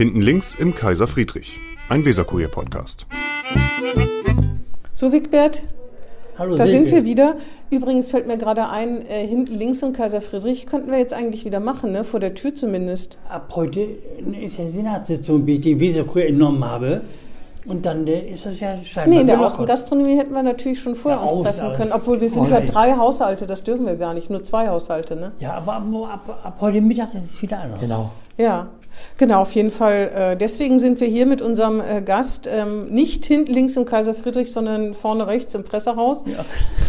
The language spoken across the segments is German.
Hinten links im Kaiser Friedrich, ein Weserkurier-Podcast. So, Wigbert, Hallo, da Silke. sind wir wieder. Übrigens fällt mir gerade ein, äh, hinten links im Kaiser Friedrich könnten wir jetzt eigentlich wieder machen, ne? vor der Tür zumindest. Ab heute ist ja Senatssitzung, wie ich die Weserkur entnommen habe. Und dann äh, ist das ja scheinbar Nee, in der gelockert. Außengastronomie hätten wir natürlich schon vorher Ja, uns treffen können, obwohl wir sind Oh, ja drei Haushalte, das dürfen wir gar nicht, nur zwei Haushalte, ne? Ja, aber ab, ab, ab heute Mittag ist es wieder anders. Genau. Ja, genau, auf jeden Fall. Äh, deswegen sind wir hier mit unserem äh, Gast ähm, nicht hinten links im Kaiser Friedrich, sondern vorne rechts im Pressehaus.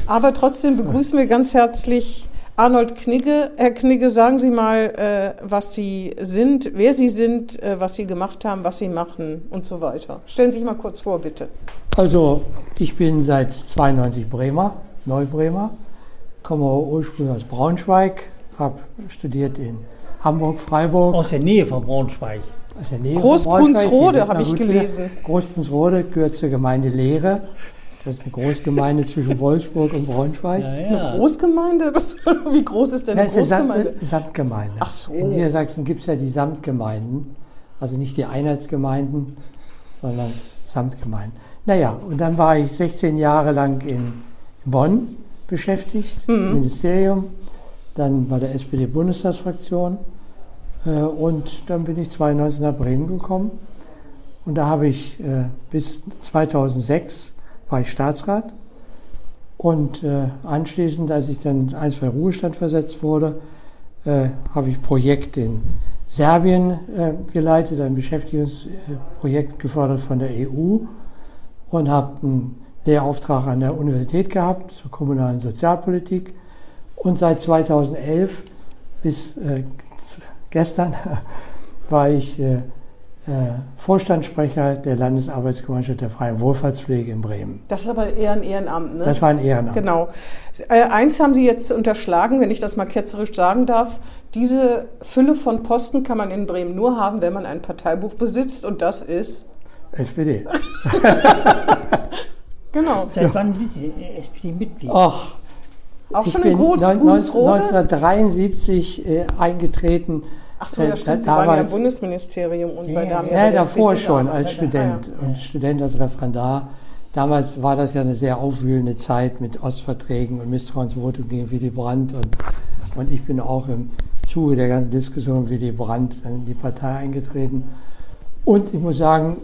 Aber trotzdem begrüßen wir ganz herzlich Arnold Knigge. Herr Knigge, sagen Sie mal, äh, was Sie sind, wer Sie sind, was Sie gemacht haben, was Sie machen und so weiter. Stellen Sie sich mal kurz vor, bitte. Also ich bin seit 92 Bremer, Neubremer, komme ursprünglich aus Braunschweig, habe studiert in Hamburg, Freiburg, Aus der Nähe von Braunschweig. aus der Nähe wissen habe ich gelesen. wieder, Großbrunnsrode gehört zur Gemeinde Lehre. Das ist eine Großgemeinde zwischen Wolfsburg und Braunschweig. Ja, Eine ja. Großgemeinde? Das, wie groß ist denn Ja, eine eine Großgemeinde? Samt, Samtgemeinde. Ach so. In Niedersachsen gibt es ja die Samtgemeinden, also nicht die Einheitsgemeinden, sondern Samtgemeinden. Naja, und dann war ich 16 Jahre lang in Bonn beschäftigt, Mhm. im Ministerium, dann bei der SPD-Bundestagsfraktion und dann bin ich 92 nach Bremen gekommen und da habe ich äh, bis 2006 war ich Staatsrat und äh, anschließend, als ich dann ein, zwei Ruhestand versetzt wurde, äh, habe ich Projekt in Serbien äh, geleitet, ein Beschäftigungsprojekt gefördert von der EU und habe einen Lehrauftrag an der Universität gehabt zur kommunalen Sozialpolitik. Und seit 2011 bis äh, gestern war ich äh, äh, Vorstandssprecher der Landesarbeitsgemeinschaft der Freien Wohlfahrtspflege in Bremen. Das ist aber eher ein Ehrenamt, ne? Das war ein Ehrenamt. Genau. Äh, eins haben Sie jetzt unterschlagen, wenn ich das mal ketzerisch sagen darf. Diese Fülle von Posten kann man in Bremen nur haben, wenn man ein Parteibuch besitzt und das ist. SPD. Genau. Seit wann sind Sie SPD-Mitglied? Ach, Auch ich schon in Groß, neun- Bunsrode? 1973 äh, eingetreten. Ach so, ja stimmt. Sie da- waren ja im damals- Bundesministerium und bei Ja, haben Ja, der davor schon als Student und Student als Referendar. Damals war das ja eine sehr aufwühlende Zeit mit Ostverträgen und Misstrauensvotum gegen Willy Brandt. Und, und ich bin auch im Zuge der ganzen Diskussion Willy Brandt in die Partei eingetreten. Und ich muss sagen,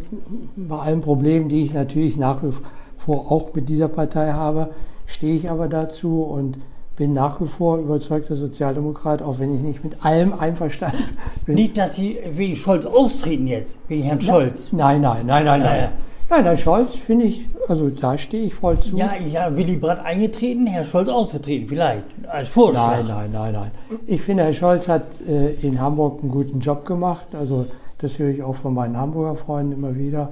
bei allen Problemen, die ich natürlich nach wie vor auch mit dieser Partei habe, stehe ich aber dazu und bin nach wie vor überzeugter Sozialdemokrat, auch wenn ich nicht mit allem einverstanden bin. Nicht, dass Sie wegen Scholz austreten jetzt, wegen Herrn Scholz. Nein, nein, nein, nein, nein. Nein, nein, Scholz finde ich, also da stehe ich voll zu. Ja, ja, Willy Brandt eingetreten, Herr Scholz ausgetreten, vielleicht, als Vorschlag. Nein, nein, nein, nein. Ich finde, Herr Scholz hat äh, in Hamburg einen guten Job gemacht. Also das höre ich auch von meinen Hamburger Freunden immer wieder.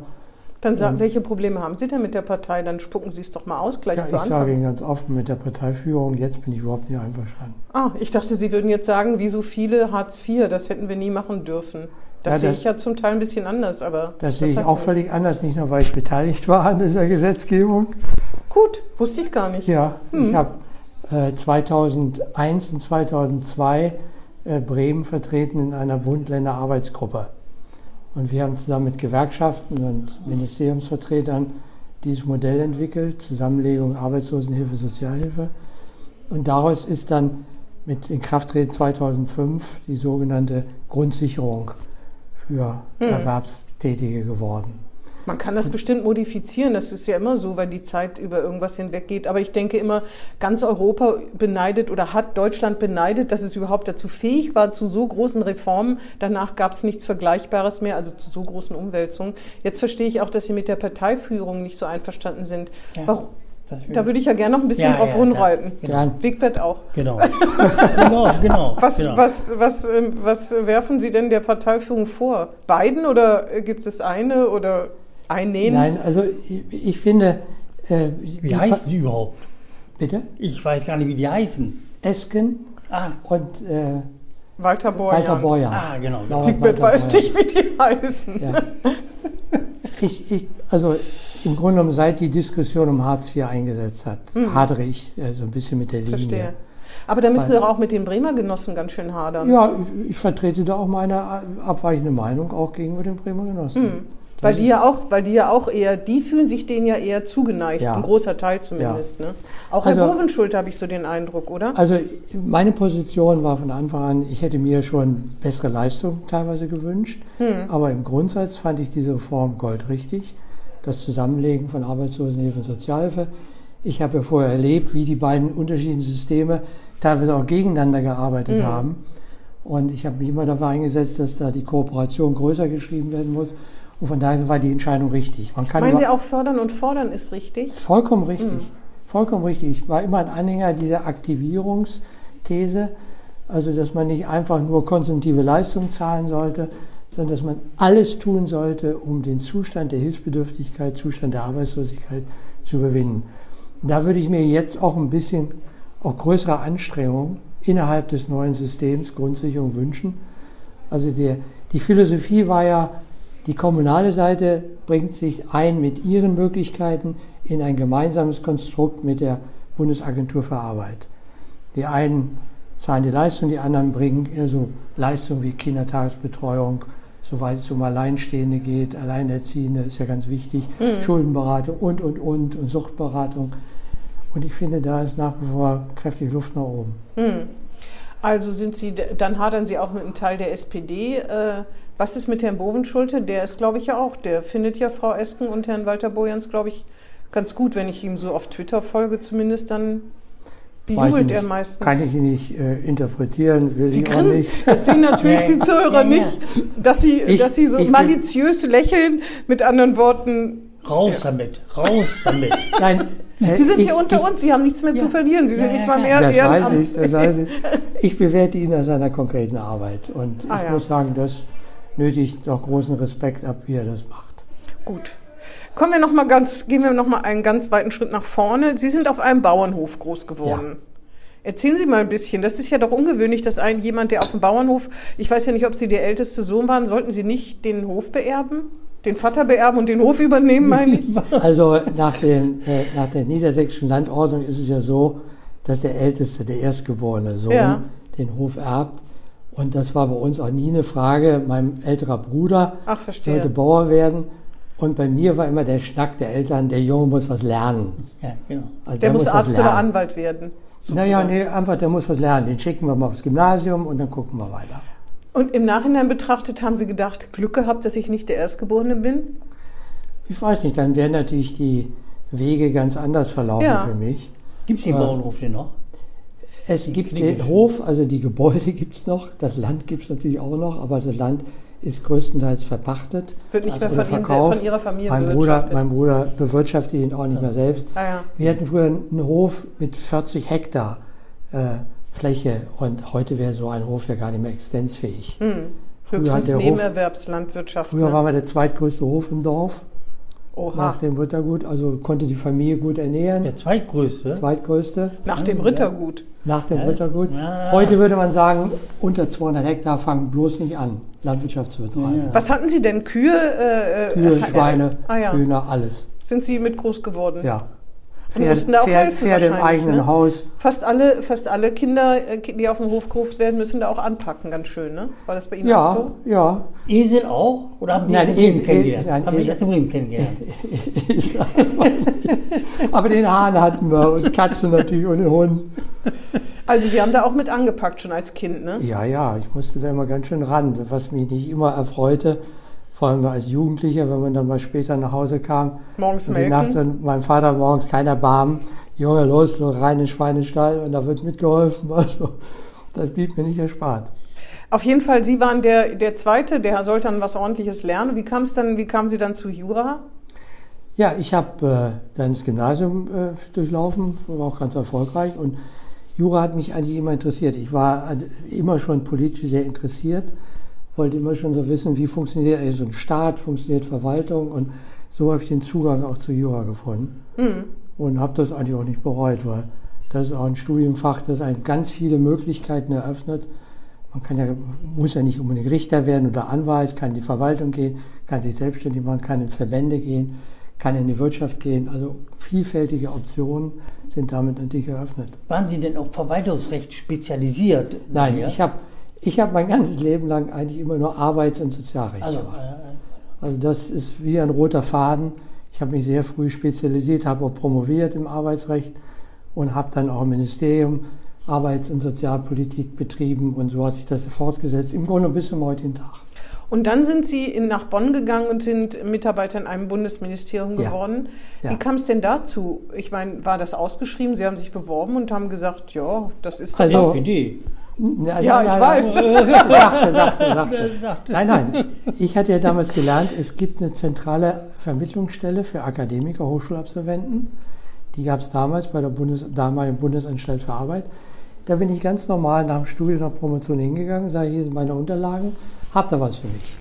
Dann sagen, welche Probleme haben Sie denn mit der Partei? Dann spucken Sie es doch mal aus, gleich Ja, ich zu Anfang. sage Ihnen ganz offen mit der Parteiführung, jetzt bin ich überhaupt nicht einverstanden. Ah, ich dachte, Sie würden jetzt sagen, wie so viele Hartz IV, das hätten wir nie machen dürfen. Das Ja, sehe das- ich ja zum Teil ein bisschen anders, aber. Das sehe ich auch völlig anders, nicht nur weil ich beteiligt war an dieser Gesetzgebung. Gut, wusste ich gar nicht. Ja, Hm. ich habe äh, 2001 und 2002 äh, Bremen vertreten in einer Bund-Länder-Arbeitsgruppe. Und wir haben zusammen mit Gewerkschaften und Ministeriumsvertretern dieses Modell entwickelt, Zusammenlegung Arbeitslosenhilfe, Sozialhilfe. Und daraus ist dann mit Inkrafttreten 2005 die sogenannte Grundsicherung für Hm. Erwerbstätige geworden. Man kann das bestimmt modifizieren, das ist ja immer so, weil die Zeit über irgendwas hinweggeht. Aber ich denke immer, ganz Europa beneidet oder hat Deutschland beneidet, dass es überhaupt dazu fähig war, zu so großen Reformen. Danach gab es nichts Vergleichbares mehr, also zu so großen Umwälzungen. Jetzt verstehe ich auch, dass Sie mit der Parteiführung nicht so einverstanden sind. Ja, Warum? Da würde ich ja gerne noch ein bisschen Ja, drauf ja, rumreiten. ja. Gern. Wigbert auch. Genau. genau, genau. Was, genau. was, was, ähm, was werfen Sie denn der Parteiführung vor? Beiden oder gibt es eine oder einnähen? Nein, also ich, ich finde. Äh, Wie die heißen die überhaupt? Bitte? Ich weiß gar nicht, wie die heißen. Esken Ah, und äh, Walter Borjans. Walter Borjan. ah genau. Wigbert Walter weiß Borjan. nicht, wie die heißen. Ja. Ich, ich, also im Grunde genommen, seit die Diskussion um Hartz IV eingesetzt hat, hadere ich äh, so ein bisschen mit der Linie. Verstehe. Aber da müssen Sie doch auch mit den Bremer Genossen ganz schön hadern. Ja, ich, ich vertrete da auch meine abweichende Meinung, auch gegenüber den Bremer Genossen. Hm. Weil die ja auch, weil die ja auch eher, die fühlen sich denen ja eher zugeneigt, Ja. ein großer Teil zumindest. Ne? Auch Herr Also- Bovenschulte habe ich so den Eindruck, oder? Also meine Position war von Anfang an, ich hätte mir schon bessere Leistung teilweise gewünscht, aber im Grundsatz fand ich diese Reform goldrichtig, das Zusammenlegen von Arbeitslosenhilfe und Sozialhilfe. Ich habe ja vorher erlebt, wie die beiden unterschiedlichen Systeme teilweise auch gegeneinander gearbeitet haben. Und ich habe mich immer dafür eingesetzt, dass da die Kooperation größer geschrieben werden muss. Und von daher war die Entscheidung richtig. Man kann Meinen Sie auch fördern und fordern ist richtig? Vollkommen richtig. Vollkommen richtig. Ich war immer ein Anhänger dieser Aktivierungsthese, also dass man nicht einfach nur konsumtive Leistung zahlen sollte, sondern dass man alles tun sollte, um den Zustand der Hilfsbedürftigkeit, Zustand der Arbeitslosigkeit zu überwinden. Da würde ich mir jetzt auch ein bisschen auch größere Anstrengungen innerhalb des neuen Systems Grundsicherung wünschen. Also der, die Philosophie war ja, die kommunale Seite bringt sich ein mit ihren Möglichkeiten in ein gemeinsames Konstrukt mit der Bundesagentur für Arbeit. Die einen zahlen die Leistung, die anderen bringen eher so Leistungen wie Kindertagesbetreuung, soweit es um Alleinstehende geht, Alleinerziehende ist ja ganz wichtig, Schuldenberatung und, und, und, und Suchtberatung. Und ich finde, da ist nach wie vor kräftig Luft nach oben. Also sind Sie, dann hadern Sie auch mit einem Teil der SPD. Äh, Was ist mit Herrn Bovenschulte? Der ist, glaube ich, ja auch, der findet ja Frau Esken und Herrn Walter Bojans, glaube ich, ganz gut, wenn ich ihm so auf Twitter folge, zumindest dann bejubelt er meistens. Kann ich nicht äh, interpretieren, will Sie ich auch nicht. jetzt sehen natürlich Ja, die Zuhörer ja, ja. nicht, dass sie, Ich- dass sie so maliziös lächeln, mit anderen Worten, Raus damit, raus damit. Nein, äh, Sie sind ich, hier unter ich, uns, Sie haben nichts mehr zu Ja. verlieren, Sie Ja, sind ja, nicht mal mehr Das weiß ich, das weiß ich. Ich bewerte ihn aus seiner konkreten Arbeit. Und Ah, ich ja. muss sagen, das nötigt doch großen Respekt ab, wie er das macht. Gut. Kommen wir noch mal ganz, gehen wir noch mal einen ganz weiten Schritt nach vorne. Sie sind auf einem Bauernhof groß geworden. Erzählen Sie mal ein bisschen. Das ist ja doch ungewöhnlich, dass ein jemand, der auf dem Bauernhof, ich weiß ja nicht, ob Sie der älteste Sohn waren, sollten Sie nicht den Hof beerben? Den Vater beerben und den Hof übernehmen, meine ich? Also nach, dem, äh, nach der niedersächsischen Landordnung ist es ja so, dass der Älteste, der erstgeborene Sohn, Ja. den Hof erbt. Und das war bei uns auch nie eine Frage. Mein älterer Bruder Ach, sollte Bauer werden. Und bei mir war immer der Schnack der Eltern, der Junge muss was lernen. Ja, genau. Also Der muss was Arzt oder. Anwalt werden. Naja, sozusagen. nee, einfach, der muss was lernen. Den schicken wir mal aufs Gymnasium und dann gucken wir weiter. Und im Nachhinein betrachtet haben Sie gedacht, Glück gehabt, dass ich nicht der Erstgeborene bin? Ich weiß nicht, dann wären natürlich die Wege ganz anders verlaufen Ja. für mich. Gibt es den. Bauernhof denn noch? Es gibt den. Hof, also die Gebäude gibt es noch, das Land gibt es natürlich auch noch, aber das Land ist größtenteils verpachtet. Wird nicht mehr oder von Ihnen, verkauft. von Ihrer Familie mein Bruder, bewirtschaftet. mein Bruder bewirtschaftet ihn auch nicht mehr selbst. Ah, ja. Wir hatten früher einen Hof mit 40 Hektar äh, Fläche und heute wäre so ein Hof ja gar nicht mehr existenzfähig. Hm. Früher Höchstens hat der Hof- Nebenerwerbslandwirtschaft. Früher ne? waren wir der zweitgrößte Hof im Dorf Oha. nach dem Rittergut, also konnte die Familie gut ernähren. Der zweitgrößte. Zweitgrößte Nach dem. Rittergut. nach dem Ja. Rittergut. Ja. Heute würde man sagen, unter 200 Hektar fangen bloß nicht an, Landwirtschaft zu betreiben. Ja. Was hatten Sie denn? Kühe? Äh, äh, Kühe, äh, Schweine, ah, ja. Hühner, alles. Sind Sie mit groß geworden? Ja. Und mussten da auch Pferd, helfen Pferde im wahrscheinlich, eigenen ne? Haus. Fast alle, fast alle Kinder, äh, die auf dem Hof groß werden, müssen da auch anpacken, ganz schön, ne? War das bei Ihnen auch Ja, so? ja. Esel auch? Oder haben Sie Nein, Esel- kennengelernt? nein, haben Sie erst in Bremen kennengelernt? Aber den Hahn hatten wir und Katzen natürlich und den Hund. Also Sie haben da auch mit angepackt, schon als Kind, ne? Ja, ja, ich musste da immer ganz schön ran, was mich nicht immer erfreute. Vor allem als Jugendlicher, wenn man dann mal später nach Hause kam. Morgens und die Nacht melken. dann mein Vater morgens keiner Barm. Junge, los, los, rein in den Schweinestall und da wird mitgeholfen. Also, das blieb mir nicht erspart. Auf jeden Fall, Sie waren der, der Zweite, der sollte dann was Ordentliches lernen. Wie kam es dann, wie kamen Sie dann zu Jura? Ja, ich habe äh, dann das Gymnasium äh, durchlaufen, war auch ganz erfolgreich und Jura hat mich eigentlich immer interessiert. Ich war also immer schon politisch sehr interessiert, wollte immer schon so wissen, wie funktioniert eigentlich so ein Staat, funktioniert Verwaltung und so habe ich den Zugang auch zu Jura gefunden Hm. und habe das eigentlich auch nicht bereut, weil das ist auch ein Studienfach, das einem ganz viele Möglichkeiten eröffnet. Man kann ja, muss ja nicht unbedingt Richter werden oder Anwalt, kann in die Verwaltung gehen, kann sich selbstständig machen, kann in Verbände gehen, kann in die Wirtschaft gehen. Also vielfältige Optionen sind damit natürlich eröffnet. Waren Sie denn auf Verwaltungsrecht spezialisiert? Nein, Ja? ich habe ich hab mein ganzes Leben lang eigentlich immer nur Arbeits- und Sozialrecht Also, gemacht. äh, Also das ist wie ein roter Faden. Ich habe mich sehr früh spezialisiert, habe auch promoviert im Arbeitsrecht und habe dann auch im Ministerium Arbeits- und Sozialpolitik betrieben und so hat sich das fortgesetzt, im Grunde bis zum heutigen Tag. Und dann sind Sie in, nach Bonn gegangen und sind Mitarbeiter in einem Bundesministerium Ja. geworden. Ja. Wie kam es denn dazu? Ich meine, war das ausgeschrieben? Sie haben sich beworben und haben gesagt, ja, das ist doch Also- was Idee. Na, Ja, ich weiß. Sagte, sagte. Sagte- Nein, nein. Ich hatte ja damals gelernt, es gibt eine zentrale Vermittlungsstelle für Akademiker, Hochschulabsolventen. Die gab es damals bei der Bundes damaligen Bundesanstalt für Arbeit. Da bin ich ganz normal nach dem Studium, nach Promotion hingegangen, sage, hier sind meine Unterlagen, habt ihr was für mich?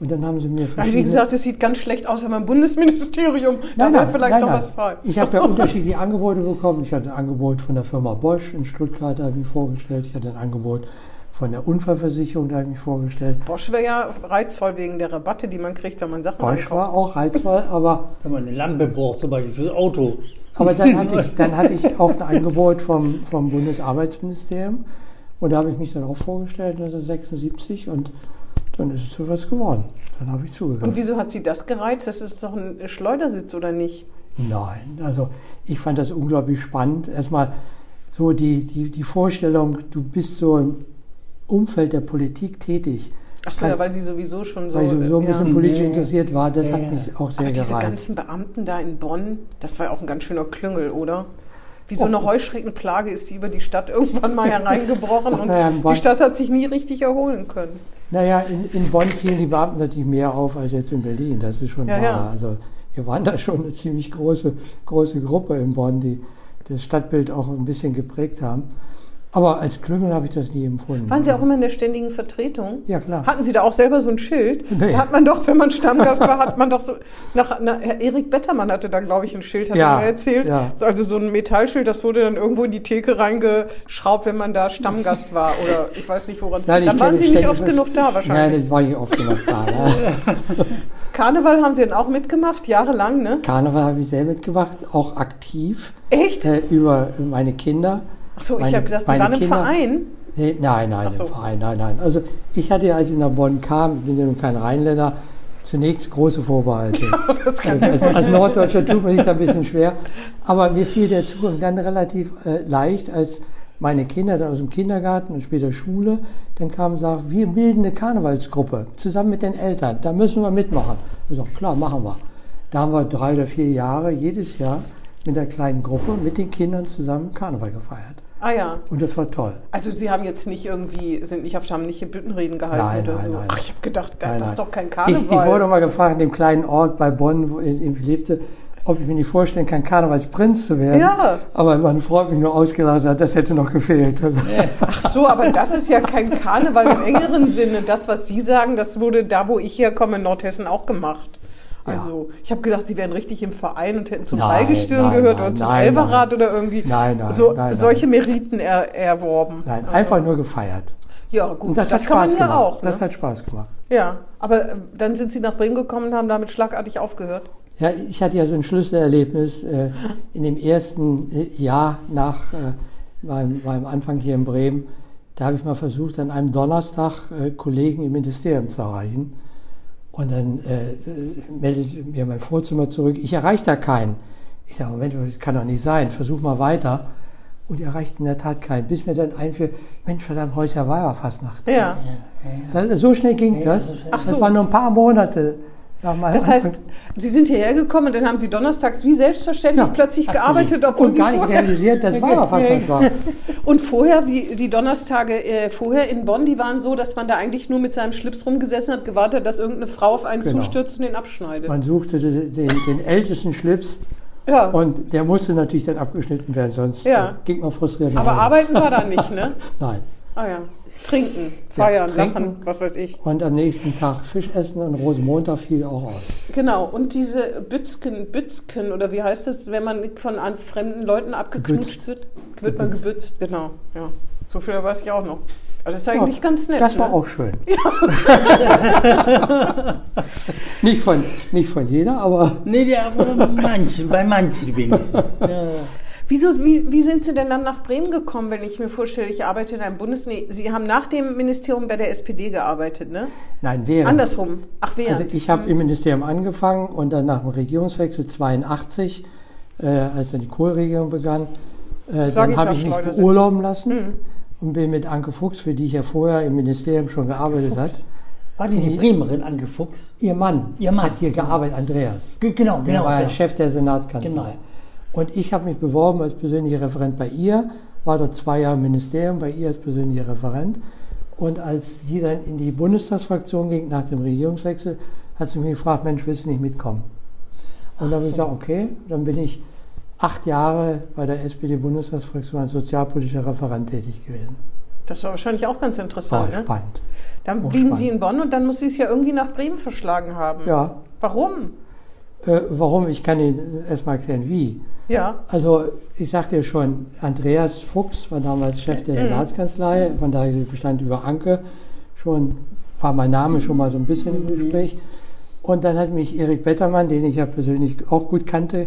Und dann haben sie mir Haben verschiedene... die gesagt, es sieht ganz schlecht aus, aber im Bundesministerium, da wäre vielleicht noch was frei. Ich habe ja unterschiedliche Angebote bekommen. Ich hatte ein Angebot von der Firma Bosch in Stuttgart, da habe ich mich vorgestellt. Ich hatte ein Angebot von der Unfallversicherung, da habe ich mich vorgestellt. Bosch wäre ja reizvoll wegen der Rabatte, die man kriegt, wenn man Sachen Bosch einkauft. war auch reizvoll, aber, Wenn man eine Lampe braucht, zum Beispiel fürs Auto. aber dann, hatte ich, dann hatte ich auch ein Angebot vom, vom Bundesarbeitsministerium. Und da habe ich mich dann auch vorgestellt, 1976, und dann ist es so was geworden. Dann habe ich zugegeben. Und wieso hat sie das gereizt? Das ist doch ein Schleudersitz, oder nicht? Nein, also ich fand das unglaublich spannend. Erstmal so die, die, die Vorstellung, du bist so im Umfeld der Politik tätig. Ach so, ja, weil sie sowieso schon so... weil sowieso ein ja. bisschen politisch Ja. interessiert war, das Ja, hat ja. mich auch sehr Aber diese gereizt. ganzen Beamten da in Bonn, das war ja auch ein ganz schöner Klüngel, oder? Wie so eine Heuschreckenplage ist die über die Stadt irgendwann mal hereingebrochen und Naja, die Stadt hat sich nie richtig erholen können. Naja, in, in Bonn fielen die Beamten natürlich mehr auf als jetzt in Berlin, das ist schon Ja, wahr. ja. Also wir waren da schon eine ziemlich große, große Gruppe in Bonn, die das Stadtbild auch ein bisschen geprägt haben. Aber als Klüngel habe ich das nie empfunden. Waren Sie auch immer in der ständigen Vertretung? Ja, klar. Hatten Sie da auch selber so ein Schild? Nee. Da hat man doch, wenn man Stammgast war, hat man doch so. Nach, na, Herr Erik Bettermann hatte da, glaube ich, ein Schild, hat Ja, er mir erzählt. ja. So, Also so ein Metallschild, das wurde dann irgendwo in die Theke reingeschraubt, wenn man da Stammgast war. Oder ich weiß nicht woran. Nein, ich dann waren Sie nicht oft genug da Nein, wahrscheinlich. das war ich oft genug da. Ne? Karneval haben Sie dann auch mitgemacht, jahrelang, ne? Karneval habe ich sehr mitgemacht, auch aktiv Echt? äh, über meine Kinder. Ach so, ich meine- habe gedacht, Sie waren im Kinder- Verein. Nee, nein, nein, so. im Verein, nein, nein. Also ich hatte ja, als ich nach Bonn kam, ich bin ja nun kein Rheinländer, zunächst große Vorbehalte. Das kann Also, ich als, als Norddeutscher tut man sich da ein bisschen schwer. Aber mir fiel der Zugang dann relativ äh, leicht, als meine Kinder dann aus dem Kindergarten und später Schule, dann kamen und sagten, wir bilden eine Karnevalsgruppe zusammen mit den Eltern, da müssen wir mitmachen. Ich sag, klar, machen wir. Da haben wir drei oder vier Jahre jedes Jahr mit einer kleinen Gruppe, mit den Kindern zusammen Karneval gefeiert. Ah ja. Und das war toll. Also Sie haben jetzt nicht irgendwie, sind nicht auf, haben nicht hier Büttenreden gehalten Nein, oder nein, so. nein. Ach, ich habe gedacht, das Nein, ist doch kein Ich, Karneval. ich wurde mal gefragt, in dem kleinen Ort bei Bonn, wo ich ich lebte, ob ich mir nicht vorstellen kann, Karnevalsprinz zu werden. Ja. Aber meine Frau hat mich nur ausgelassen, hat, das hätte noch gefehlt. Ach so, aber das ist ja kein Karneval im engeren Sinne. Das, was Sie sagen, das wurde da, wo ich herkomme, in Nordhessen auch gemacht. Also, ich habe gedacht, Sie wären richtig im Verein und hätten zum Nein, gehört nein, oder zum nein. oder irgendwie so, solche Meriten er, erworben. Nein, Also, einfach nur gefeiert. Ja, gut, Und das, hat kann man Spaß ja gemacht. auch. Ne? Das hat Spaß gemacht. ja, aber äh, dann sind Sie nach Bremen gekommen und haben damit schlagartig aufgehört. Ja, ich hatte ja so ein Schlüsselerlebnis äh, in dem ersten äh, Jahr nach äh, meinem, meinem Anfang hier in Bremen. Da habe ich mal versucht, an einem Donnerstag äh, Kollegen im Ministerium zu erreichen. Und dann äh, meldete mir mein Vorzimmer zurück, ich erreiche da keinen. Ich sage, Moment, das kann doch nicht sein, versuch mal weiter. Und ich erreichte in der Tat keinen, bis mir dann einfiel, Mensch, verdammt, heute ist ja Weiberfastnacht. Ja. Das, so schnell ging das. Ach Das so. waren nur ein paar Monate meinem Das heißt, Sie sind hierher gekommen und dann haben Sie donnerstags wie selbstverständlich Ja. plötzlich gearbeitet, obwohl und Sie gar nicht realisiert, dass Weiberfastnacht war. Und vorher, wie die Donnerstage äh, vorher in Bonn, die waren so, dass man da eigentlich nur mit seinem Schlips rumgesessen hat, gewartet, dass irgendeine Frau auf einen Genau. zustürzt und den abschneidet. Man suchte den, den, den ältesten Schlips ja. und der musste natürlich dann abgeschnitten werden, sonst Ja. äh, ging man frustriert nach Aber arbeiten war da nicht, ne? Nein. Ah ja. Trinken, feiern, trinken. lachen, was weiß ich. Und am nächsten Tag Fisch essen und Rosenmontag fiel auch aus. Genau. Und diese Bützken, Bützken, oder wie heißt das, wenn man von an fremden Leuten abgeknutscht Gebützt. wird? Wird man gebützt, genau. Ja. So viel weiß ich auch noch. Also das ist eigentlich Ja, ganz nett. Das war ne? auch schön. nicht, von, nicht von jeder, aber Nee, aber manchen, bei manchen wenigstens. Ja. Wieso, wie, wie sind Sie denn dann nach Bremen gekommen, wenn ich mir vorstelle, ich arbeite in einem Bundes... Nee, Sie haben nach dem Ministerium bei der SPD gearbeitet, ne? nein, während. Andersrum. Ach, während. Also ich habe im Ministerium angefangen und dann nach dem Regierungswechsel 82, äh, als dann die Kohlregierung begann, äh, dann habe ich mich beurlauben lassen und bin mit Anke Fuchs, für die ich ja vorher im Ministerium schon gearbeitet hat. War die, die Bremerin angefuchst? Ihr Mann, Ihr Mann. hat hier gearbeitet, Andreas. Ge- Genau, Der genau. war genau. Chef der Senatskanzlei. Genau. Und ich habe mich beworben als persönlicher Referent bei ihr, war dort zwei Jahre im Ministerium, bei ihr als persönlicher Referent. Und als sie dann in die Bundestagsfraktion ging, nach dem Regierungswechsel, hat sie mich gefragt, Mensch, willst du nicht mitkommen? Und dann habe ich gesagt, okay, dann bin ich acht Jahre bei der SPD-Bundestagsfraktion als sozialpolitischer Referent tätig gewesen. das war wahrscheinlich auch ganz War interessant, ne? spannend. Dann Auch blieben Sie spannend. in Bonn und dann muss Sie es ja irgendwie nach Bremen verschlagen haben. Ja, Warum? äh, warum? Ich kann Ihnen erstmal erklären, wie. Ja. Also ich sagte ja schon, Andreas Fuchs war damals Chef der Senatskanzlei, von daher bestand über Anke. Schon, war mein Name schon mal so ein bisschen im Gespräch. Und dann hat mich Erik Bettermann, den ich ja persönlich auch gut kannte,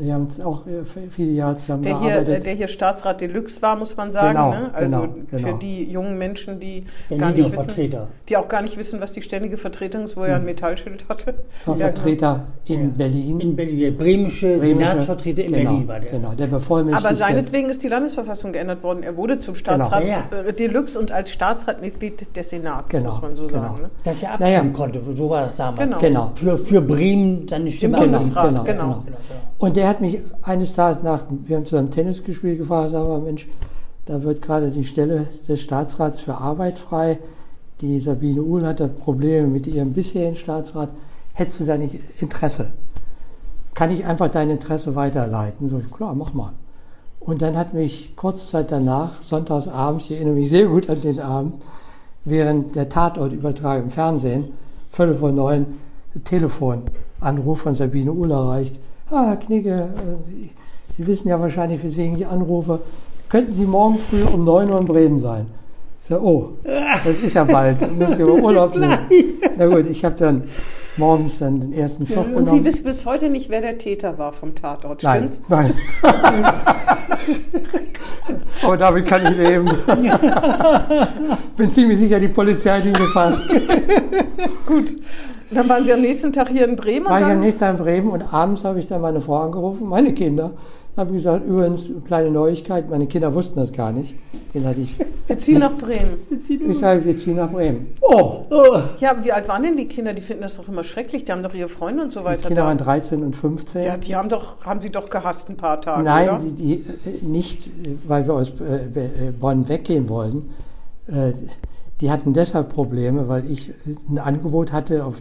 wir haben auch äh, viele Jahre zusammen Der hier, gearbeitet. der hier Staatsrat Deluxe war, muss man sagen. Genau, ne? Also genau, für genau. die jungen Menschen, die gar Berliner nicht wissen, Vertreter. die auch gar nicht wissen, was die ständige Vertretung ist, wo er ein Metallschild hatte. war Ja, Vertreter in Ja. Berlin. In Berlin, der bremische, bremische- Senatsvertreter in genau, Berlin war der. Genau, der bevollmächtigte. Aber seinetwegen ist die Landesverfassung geändert worden. Er wurde zum Staatsrat Genau. äh, Deluxe und als Staatsrat Mitglied des Senats, Genau, muss man so genau. sagen. Ne? Dass er Naja. abstimmen konnte, so war das damals. Genau. Genau. Für, für Bremen seine Stimme Im. Bundesrat, genau, genau. genau. Genau, genau. Und der hat mich eines Tages nach, wir haben zusammen Tennis gespielt, gefragt, sag mal, Mensch, da wird gerade die Stelle des Staatsrats für Arbeit frei. Die Sabine Uhl hatte Probleme mit ihrem bisherigen Staatsrat. Hättest du da nicht Interesse? Kann ich einfach dein Interesse weiterleiten? So, klar, mach mal. Und dann hat mich kurz Zeit danach, sonntags abends, ich erinnere mich sehr gut an den Abend, während der Tatortübertragung im Fernsehen, Viertel vor neun, Telefonanruf von Sabine Uhl erreicht. Ah, Herr Knigge, äh, Sie- wissen ja wahrscheinlich, weswegen ich anrufe. Könnten Sie morgen früh um 9 Uhr in Bremen sein? Ich sage, oh, das ist ja bald, müssen Sie aber Urlaub nehmen. Na gut, ich habe dann morgens dann den ersten Zug Und genommen. Sie wissen bis heute nicht, wer der Täter war vom Tatort, Nein, stimmt's? nein. Aber damit kann ich leben. Bin ziemlich sicher, die Polizei hat ihn gefasst. Gut. Und dann waren Sie am nächsten Tag hier in Bremen War ich am nächsten Tag in Bremen und abends habe ich dann meine Frau angerufen, meine Kinder. Habe ich gesagt, übrigens, kleine Neuigkeit, meine Kinder wussten das gar nicht. Den hatte ich. wir ziehen nach Bremen. Ich sage, wir ziehen nach Bremen. Oh! Ja, aber wie alt waren denn die Kinder? Die finden das doch immer schrecklich. Die haben doch ihre Freunde und so Die weiter. Kinder da. waren 13 und 15. Ja, die haben doch, haben sie doch gehasst ein paar Tage, Nein, oder? die, die, äh, nicht, weil wir aus äh, äh, Bonn weggehen wollten. Die hatten deshalb Probleme, weil ich ein Angebot hatte, auf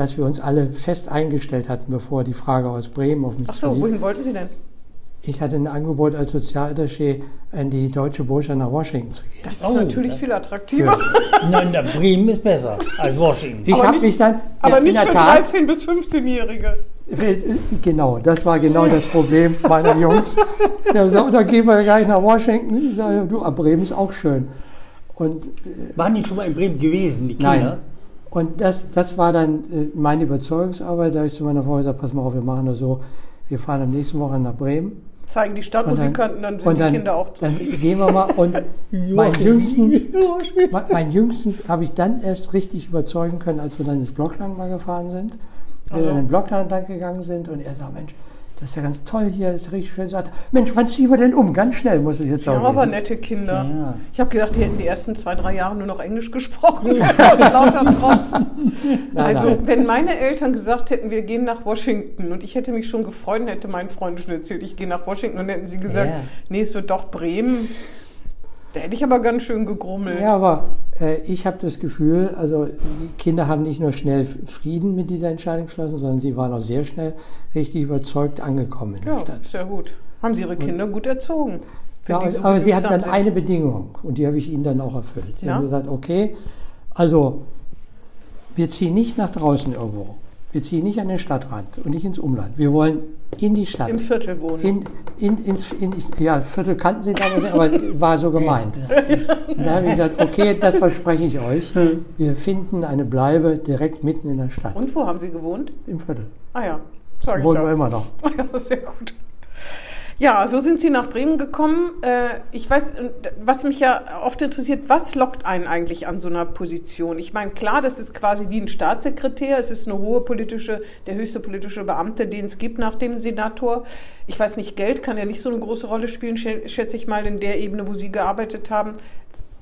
das wir uns alle fest eingestellt hatten, bevor die Frage aus Bremen auf mich Ach so, zulief. wohin wollten Sie denn? Ich hatte ein Angebot als Sozialattaché in die Deutsche Botschaft nach Washington zu gehen. Das ist Oh, natürlich ja. viel attraktiver. Nein, der Bremen ist besser als Washington. Ich habe mich dann, Aber ja, nicht für der Tat, 13- bis 15-Jährige. Genau, das war genau das Problem meiner Jungs. Der da gehen wir ja gleich nach Washington. Ich sage, ja, du, aber Bremen ist auch schön. Und Waren die schon mal in Bremen gewesen, die Kinder? Nein. Und das, das war dann äh, meine Überzeugungsarbeit. Da habe ich zu meiner Frau gesagt, pass mal auf, wir machen das so. Wir fahren am nächsten Wochenende nach Bremen. Zeigen die Stadt, wo Und sie dann- könnten, dann sind und die dann, Kinder auch Dann zufrieden. gehen wir mal. Und meinen. Jüngsten, mein, mein Jüngsten habe ich dann erst richtig überzeugen können, als wir dann ins Blockland mal gefahren sind. Wir Also. dann in den Blockland lang gegangen sind und er sagt, Mensch, das ist ja ganz toll hier, ist richtig schön. Sagt, Mensch, wann ziehen wir denn um? Ganz schnell muss es jetzt Ja, auch aber nette Kinder. Ja. Ich habe gedacht, die hätten die ersten zwei, drei Jahre nur noch Englisch gesprochen. aus lauter Trotz. Also, wenn meine Eltern gesagt hätten, wir gehen nach Washington und ich hätte mich schon gefreut und hätte meinen Freunden schon erzählt, ich gehe nach Washington und hätten sie gesagt, Ja. nee, es wird doch Bremen. Da hätte ich aber ganz schön gegrummelt. Ja, aber äh, ich habe das Gefühl, also die Kinder haben nicht nur schnell Frieden mit dieser Entscheidung geschlossen, sondern sie waren auch sehr schnell richtig überzeugt angekommen in der Ja, Stadt. ist ja gut. Haben sie ihre Kinder gut erzogen. Ja, so aber sie hatten dann genügsam eine Bedingung und die habe ich ihnen dann auch erfüllt. Sie Ja? haben gesagt, okay, also wir ziehen nicht nach draußen irgendwo. Wir ziehen nicht an den Stadtrand und nicht ins Umland. Wir wollen in die Stadt. Im Viertel wohnen. In, in, ins, in, ja, Viertel kannten sie damals, nicht, aber war so gemeint. Und da habe ich gesagt, okay, das verspreche ich euch. Wir finden eine Bleibe direkt mitten in der Stadt. Und wo haben Sie gewohnt? Im Viertel. Ah ja, ich Wohnen wir immer noch. Ja, sehr gut. Ja, so sind Sie nach Bremen gekommen. Äh, Ich weiß, was mich ja oft interessiert, was lockt einen eigentlich an so einer Position? Ich meine, klar, das ist quasi wie ein Staatssekretär. Es ist eine hohe politische, der höchste politische Beamte, den es gibt nach dem Senator. Ich weiß nicht, Geld kann ja nicht so eine große Rolle spielen, schä- schätze ich mal, in der Ebene, wo Sie gearbeitet haben.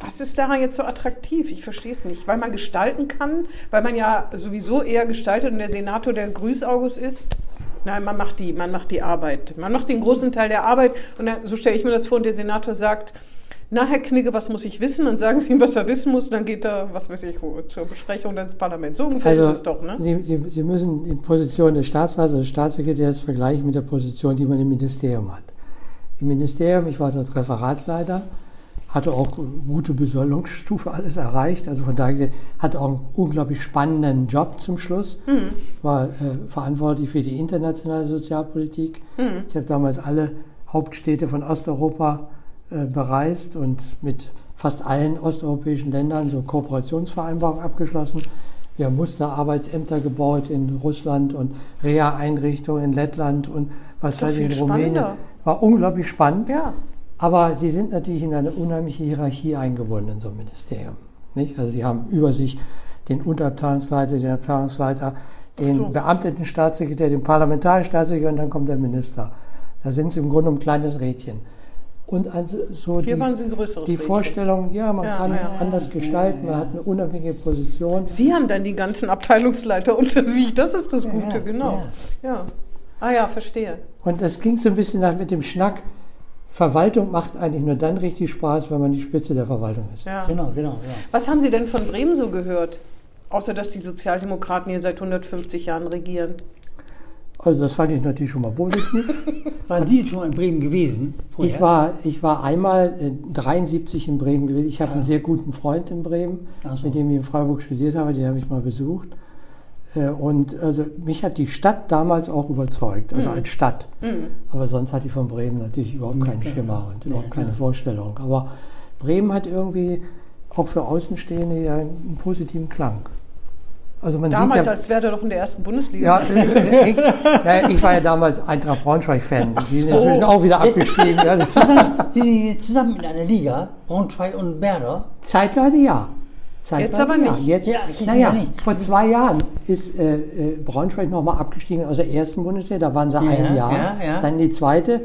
Was ist daran jetzt so attraktiv? Ich verstehe es nicht. Weil man gestalten kann, weil man ja sowieso eher gestaltet und der Senator der Grüßaugus ist. Nein, man macht die, man macht die Arbeit. Man macht den großen Teil der Arbeit und dann, so stelle ich mir das vor und der Senator sagt, na Herr Knigge, was muss ich wissen? Und sagen Sie ihm, was er wissen muss, und dann geht er, was weiß ich, zur Besprechung dann ins Parlament. So ungefähr ist es doch, ne? Sie, Sie, Sie müssen die Position des Staatsrats oder des Staatssekretärs vergleichen mit der Position, die man im Ministerium hat. Im Ministerium, ich war dort Referatsleiter, hatte auch gute Besoldungsstufe alles erreicht. Also von daher gesehen, hatte auch einen unglaublich spannenden Job zum Schluss. War äh, verantwortlich für die internationale Sozialpolitik. Ich habe damals alle Hauptstädte von Osteuropa äh, bereist und mit fast allen osteuropäischen Ländern so Kooperationsvereinbarungen abgeschlossen. Wir haben Musterarbeitsämter gebaut in Russland und Reha-Einrichtungen in Lettland und was weiß ich in Rumänien. spannender. War unglaublich spannend. Ja. Aber sie sind natürlich in eine unheimliche Hierarchie eingebunden in so einem Ministerium. Nicht? Also sie haben über sich den Unterabteilungsleiter, den Abteilungsleiter, den so. beamteten Staatssekretär, den parlamentarischen Staatssekretär und dann kommt der Minister. Da sind sie im Grunde ein kleines Rädchen. Und also so Hier die, waren Sie ein größeres die. Vorstellung, ja, man Ja, kann ja. anders gestalten, man hat eine unabhängige Position. Sie haben dann die ganzen Abteilungsleiter unter sich. Das ist das Gute, ja, genau. Ja. Ah ja, verstehe. Und das ging so ein bisschen nach mit dem Schnack, Verwaltung macht eigentlich nur dann richtig Spaß, wenn man die Spitze der Verwaltung ist. Ja. Genau, genau. Ja. Was haben Sie denn von Bremen so gehört? Außer dass die Sozialdemokraten hier seit 150 Jahren regieren. Also das fand ich natürlich schon mal positiv. Waren Sie schon mal in Bremen gewesen? vorher? Ich war, ich war einmal äh, 73 in Bremen gewesen. Ich habe einen sehr guten Freund in Bremen, so. mit dem ich in Freiburg studiert habe. Den habe ich mal besucht. Äh, Und also mich hat die Stadt damals auch überzeugt, Mhm. also als Stadt. Aber sonst hatte ich von Bremen natürlich überhaupt keinen Schimmer und überhaupt keine Vorstellung. Aber Bremen hat irgendwie auch für Außenstehende ja einen positiven Klang. Also man Damals sieht ja, als wäre er doch in der ersten Bundesliga. ja, ich, ich war ja damals Eintracht Braunschweig-Fan. Die sind inzwischen auch wieder abgestiegen. Ja, Zusammen, sind die zusammen in einer Liga, Braunschweig und Werder? Zeitweise ja. Zeitweise Jetzt aber ja. nicht. Ja, Jetzt, jetzt naja, ja nicht. vor zwei Jahren ist äh, äh, Braunschweig nochmal abgestiegen aus der ersten Bundesliga. Da waren sie ein Jahr. ja, ja. Dann die zweite.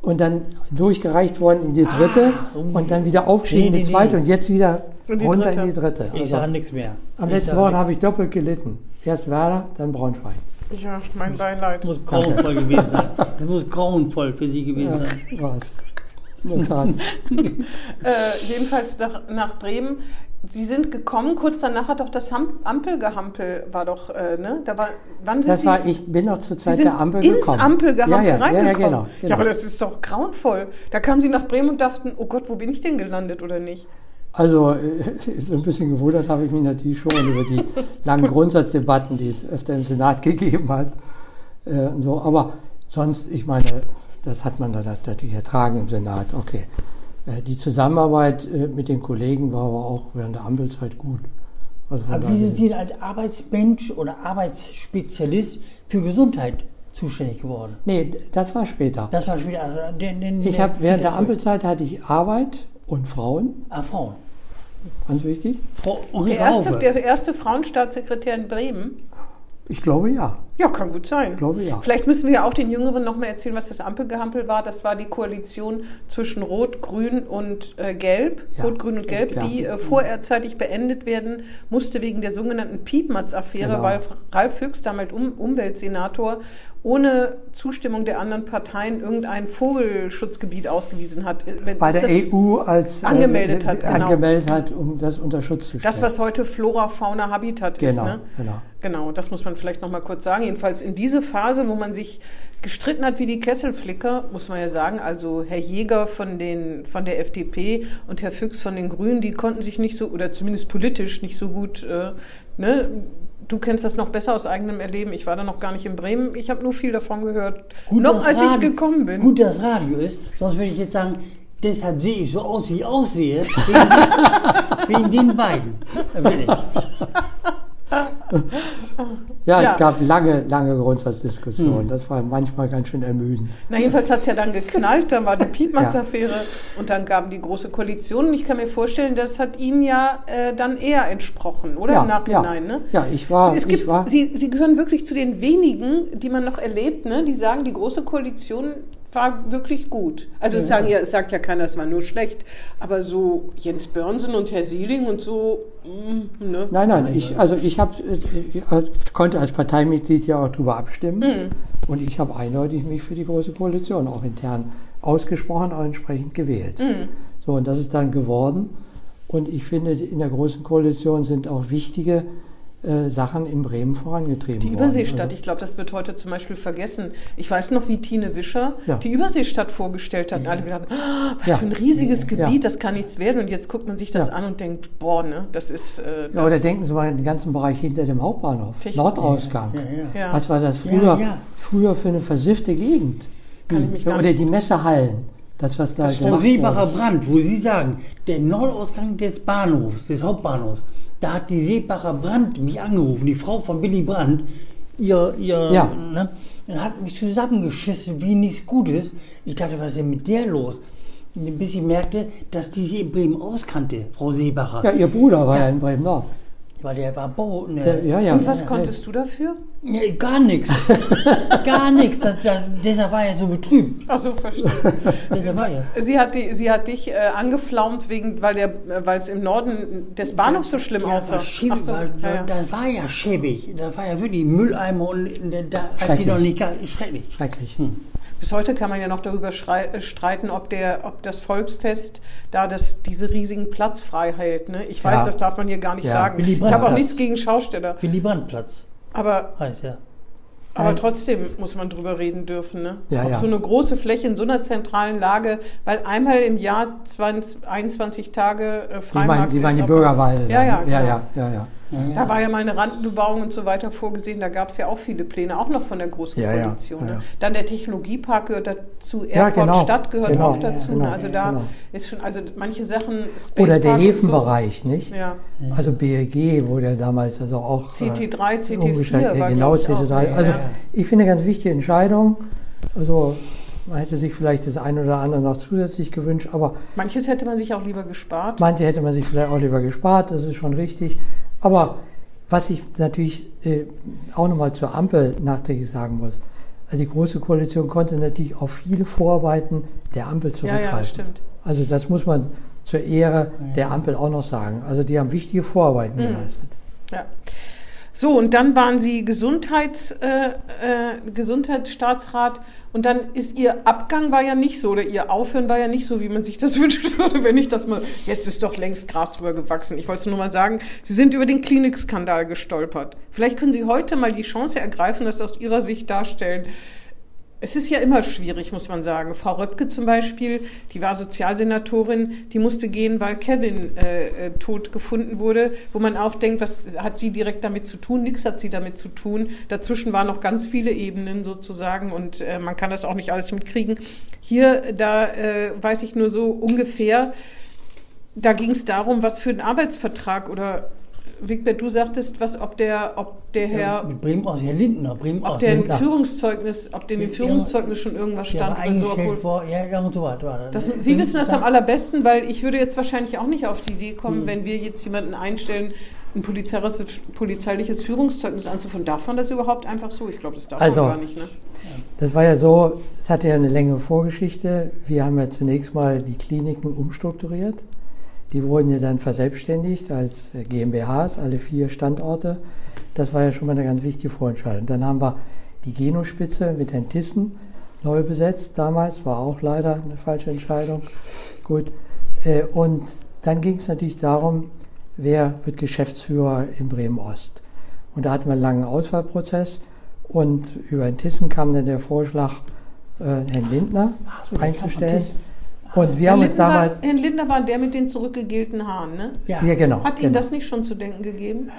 Und dann durchgereicht worden in die dritte. und dann wieder aufgestiegen Ah, Nee, in die nee, zweite. nee. Und jetzt wieder In runter dritte. in die dritte. Ich Also, sage nichts mehr. am Ich letzten Wochenende habe ich doppelt gelitten. Erst Werder, dann Braunschweig. Ja, mein Beileid. Das muss grauenvoll gewesen sein. Das muss grauenvoll für Sie gewesen Ja, sein. In Tat. Äh, jedenfalls nach, nach Bremen. Sie sind gekommen, kurz danach hat doch das Ham Ampelgehampel, war doch, äh, ne? Da war, wann sind Das Sie? war, ich bin noch zur Zeit der Ampel ins gekommen. Ampelgehampel ja, ja, ja, ja, reingekommen. genau, genau. Ja, aber das ist doch grauenvoll. Da kamen Sie nach Bremen und dachten, oh Gott, wo bin ich denn gelandet oder nicht? Also äh, so ein bisschen gewundert habe ich mich natürlich schon über die langen Grundsatzdebatten, die es öfter im Senat gegeben hat. Äh, und so. Aber sonst, ich meine, das hat man dann natürlich ertragen im Senat. Okay. Äh, Die Zusammenarbeit äh, mit den Kollegen war aber auch während der Ampelzeit gut. Also Aber wie sind Sie denn als Arbeitsmensch oder Arbeitsspezialist für Gesundheit zuständig geworden? Nee, das war später. Das war später. Also den, den, Ich habe während der Ampelzeit hatte ich Arbeit und Frauen, Ah, Frauen. ganz wichtig. Frau Der erste, der erste Frauenstaatssekretär in Bremen? Ich glaube ja. Ja, kann gut sein. Glaube ja. Vielleicht müssen wir ja auch den Jüngeren noch mal erzählen, was das Ampelgehampel war. Das war die Koalition zwischen Rot, Grün und äh, Gelb, Ja. Rot, Grün und Gelb, Ja. die äh, vorzeitig beendet werden musste wegen der sogenannten Piepmatz-Affäre, Genau. weil Ralf Füchs, damals um Umweltsenator, ohne Zustimmung der anderen Parteien irgendein Vogelschutzgebiet ausgewiesen hat. Äh, wenn- Bei ist der EU als äh, Angemeldet hat, genau. angemeldet hat, um das unter Schutz zu stellen. Das, was heute Flora, Fauna, Habitat ist. Genau, Ne? genau. Genau, das muss man vielleicht noch mal kurz sagen. Jedenfalls in diese Phase, wo man sich gestritten hat wie die Kesselflicker, muss man ja sagen, also Herr Jäger von, den, von der FDP und Herr Füchs von den Grünen, die konnten sich nicht so, oder zumindest politisch nicht so gut, äh, ne, du kennst das noch besser aus eigenem Erleben. Ich war da noch gar nicht in Bremen. Ich habe nur viel davon gehört. Gut, noch als ich Radio- gekommen bin. Gut, dass Radio ist, sonst würde ich jetzt sagen, deshalb sehe ich so aus, wie ich aussehe. Wegen den beiden. Ich. Ja, Ja. es gab lange, lange Grundsatzdiskussionen. Das war manchmal ganz schön ermüdend. Na, jedenfalls hat es ja dann geknallt, dann war die Piepmatz-Affäre und dann gaben die Große Koalition. Und ich kann mir vorstellen, das hat Ihnen ja äh, dann eher entsprochen, oder? Ja, Im Nachhinein, ja. ne? Ja, ich war- So, es ich gibt, war- Sie, Sie gehören wirklich zu den wenigen, die man noch erlebt, ne? die sagen, die Große Koalition war wirklich gut. Also es, sagen ja, sagt ja keiner, es war nur schlecht. Aber so Jens Börnsen und Herr Sieling und so, mm, ne? Nein, nein, ich, also ich hab, äh, äh, konnte als Parteimitglied ja auch darüber abstimmen. Mhm. Und ich habe eindeutig mich für die Große Koalition auch intern ausgesprochen, auch entsprechend gewählt. Mhm. So, und das ist dann geworden. Und ich finde, in der Großen Koalition sind auch wichtige äh, Sachen in Bremen vorangetrieben Die worden. Überseestadt, Also, ich glaube, das wird heute zum Beispiel vergessen. Ich weiß noch, wie Tine Wischer Ja. die Überseestadt vorgestellt hat. Und alle gedacht, ah, was Ja. für ein riesiges Ja. Gebiet, das kann nichts werden. Und jetzt guckt man sich das Ja. an und denkt, boah, ne, das ist. Äh, das ja, oder denken Sie mal an den ganzen Bereich hinter dem Hauptbahnhof, Technik. Nordausgang. Ja, ja. Ja. Was war das früher, ja. früher für eine versiffte Gegend? kann ich mich gar Oder die Messehallen, das was da Frau gemacht Seebacher wurde. Brand, wo Sie sagen, der Nordausgang des Bahnhofs, des Hauptbahnhofs, da hat die Seebacher Brand mich angerufen, die Frau von Billy Brandt, ihr, ihr, Ja. ne, und hat mich zusammengeschissen wie nichts Gutes. Ich dachte, was ist denn mit der los? Bis ich merkte, dass die sie in Bremen auskannte, Frau Seebacher. Ja, ihr Bruder war ja, in Bremen Nord. Weil der war Bau. Ne, Ja, ja, ja. Und was ja, konntest du dafür? Ja, gar nichts. gar nichts. Deshalb war er so betrübt. Ach so, verstehe. Deshalb war er. Sie hat, die, sie hat dich äh, angeflaumt, wegen, weil der, weil es im Norden des Bahnhofs so schlimm Ja, aussah. schäbig, Ach so, war, ja, ja. Das war ja schäbig. Das war ja wirklich Mülleimer und da, als sie noch nicht schrecklich. Schrecklich. Bis heute kann man ja noch darüber äh, streiten, ob, der, ob das Volksfest da das, diese riesigen Platz frei hält. Ne? Ich weiß, Ja. das darf man hier gar nicht Ja. sagen. Ich habe auch nichts gegen Schausteller. Willy Brandt-Platz Aber, heißt ja. aber trotzdem muss man drüber reden dürfen. Ne? Ja, Ob ja. so eine große Fläche in so einer zentralen Lage, weil einmal im Jahr 20, 21 Tage äh, Die meinen Freimarkt die, meinen ist, die ob- Bürgerweide. Ja, ja, ja, genau. ja, ja, ja. Da war ja mal eine Randbebauung und so weiter vorgesehen. Da gab es ja auch viele Pläne, auch noch von der Großen Koalition. ne? Dann der Technologiepark gehört dazu, Airport genau, Stadt gehört genau, auch dazu. genau, ne? Also da genau. ist schon, also manche Sachen. Space Oder der Park Häfenbereich, nicht? So. Ja. Also BLG wurde ja damals also auch äh, CT3, CT4 umgestellt. war, genau, glaub ich, auch. CT3. Also ich finde eine ganz wichtige Entscheidung. Also man hätte sich vielleicht das eine oder andere noch zusätzlich gewünscht, aber Manches hätte man sich auch lieber gespart. Manche hätte man sich vielleicht auch lieber gespart, das ist schon richtig. Aber was ich natürlich äh, auch nochmal zur Ampel nachträglich sagen muss, also die Große Koalition konnte natürlich auf viele Vorarbeiten der Ampel Ja, zurückgreifen. ja, das stimmt. Also das muss man zur Ehre der Ampel auch noch sagen. Also die haben wichtige Vorarbeiten Mhm. geleistet. Ja. So, und dann waren Sie Gesundheits, äh, äh, Gesundheitsstaatsrat und dann ist Ihr Abgang war ja nicht so oder Ihr Aufhören war ja nicht so, wie man sich das wünschen würde, wenn ich das mal, jetzt ist doch längst Gras drüber gewachsen. Ich wollte es nur mal sagen, Sie sind über den Klinikskandal gestolpert. Vielleicht können Sie heute mal die Chance ergreifen, das aus Ihrer Sicht darstellen. Es ist ja immer schwierig, muss man sagen. Frau Röpke zum Beispiel, die war Sozialsenatorin, die musste gehen, weil Kevin äh, äh, tot gefunden wurde, wo man auch denkt, was hat sie direkt damit zu tun? Nichts hat sie damit zu tun. Dazwischen waren noch ganz viele Ebenen sozusagen und äh, man kann das auch nicht alles mitkriegen. Hier, da äh, weiß ich nur so ungefähr, da ging es darum, was für ein Arbeitsvertrag oder Wigbert, du sagtest, was, ob der, ob der Herr Ja, mit Bremen aus, Herr Lindner, Bremen ob aus. der im Lindner. Führungszeugnis, ob dem Führungszeugnis schon irgendwas der stand oder so, obwohl, worden. Ja, irgend so was war das. Sie wissen das Da- am allerbesten, weil ich würde jetzt wahrscheinlich auch nicht auf die Idee kommen, Hm. wenn wir jetzt jemanden einstellen, ein polizeiliches, polizeiliches Führungszeugnis anzuführen. Darf man das überhaupt einfach so? Ich glaube, das darf Also, man gar nicht. Ne? Das war ja so, es hatte ja eine längere Vorgeschichte. Wir haben ja zunächst mal die Kliniken umstrukturiert. Die wurden ja dann verselbstständigt als äh, GmbHs, alle vier Standorte. Das war ja schon mal eine ganz wichtige Vorentscheidung. Dann haben wir die Genospitze mit Herrn Tissen neu besetzt. Damals war auch leider eine falsche Entscheidung. Gut. Äh, Und dann ging es natürlich darum, wer wird Geschäftsführer in Bremen-Ost. Und da hatten wir einen langen Auswahlprozess. Und über den Tissen kam dann der Vorschlag, äh, Herrn Lindner so, einzustellen. Und wir Herr, haben uns damals. war, Herr Lindner war der mit den zurückgegelten Haaren. Ne? Ja. Ja, genau. Hat Ihnen genau. das nicht schon zu denken gegeben?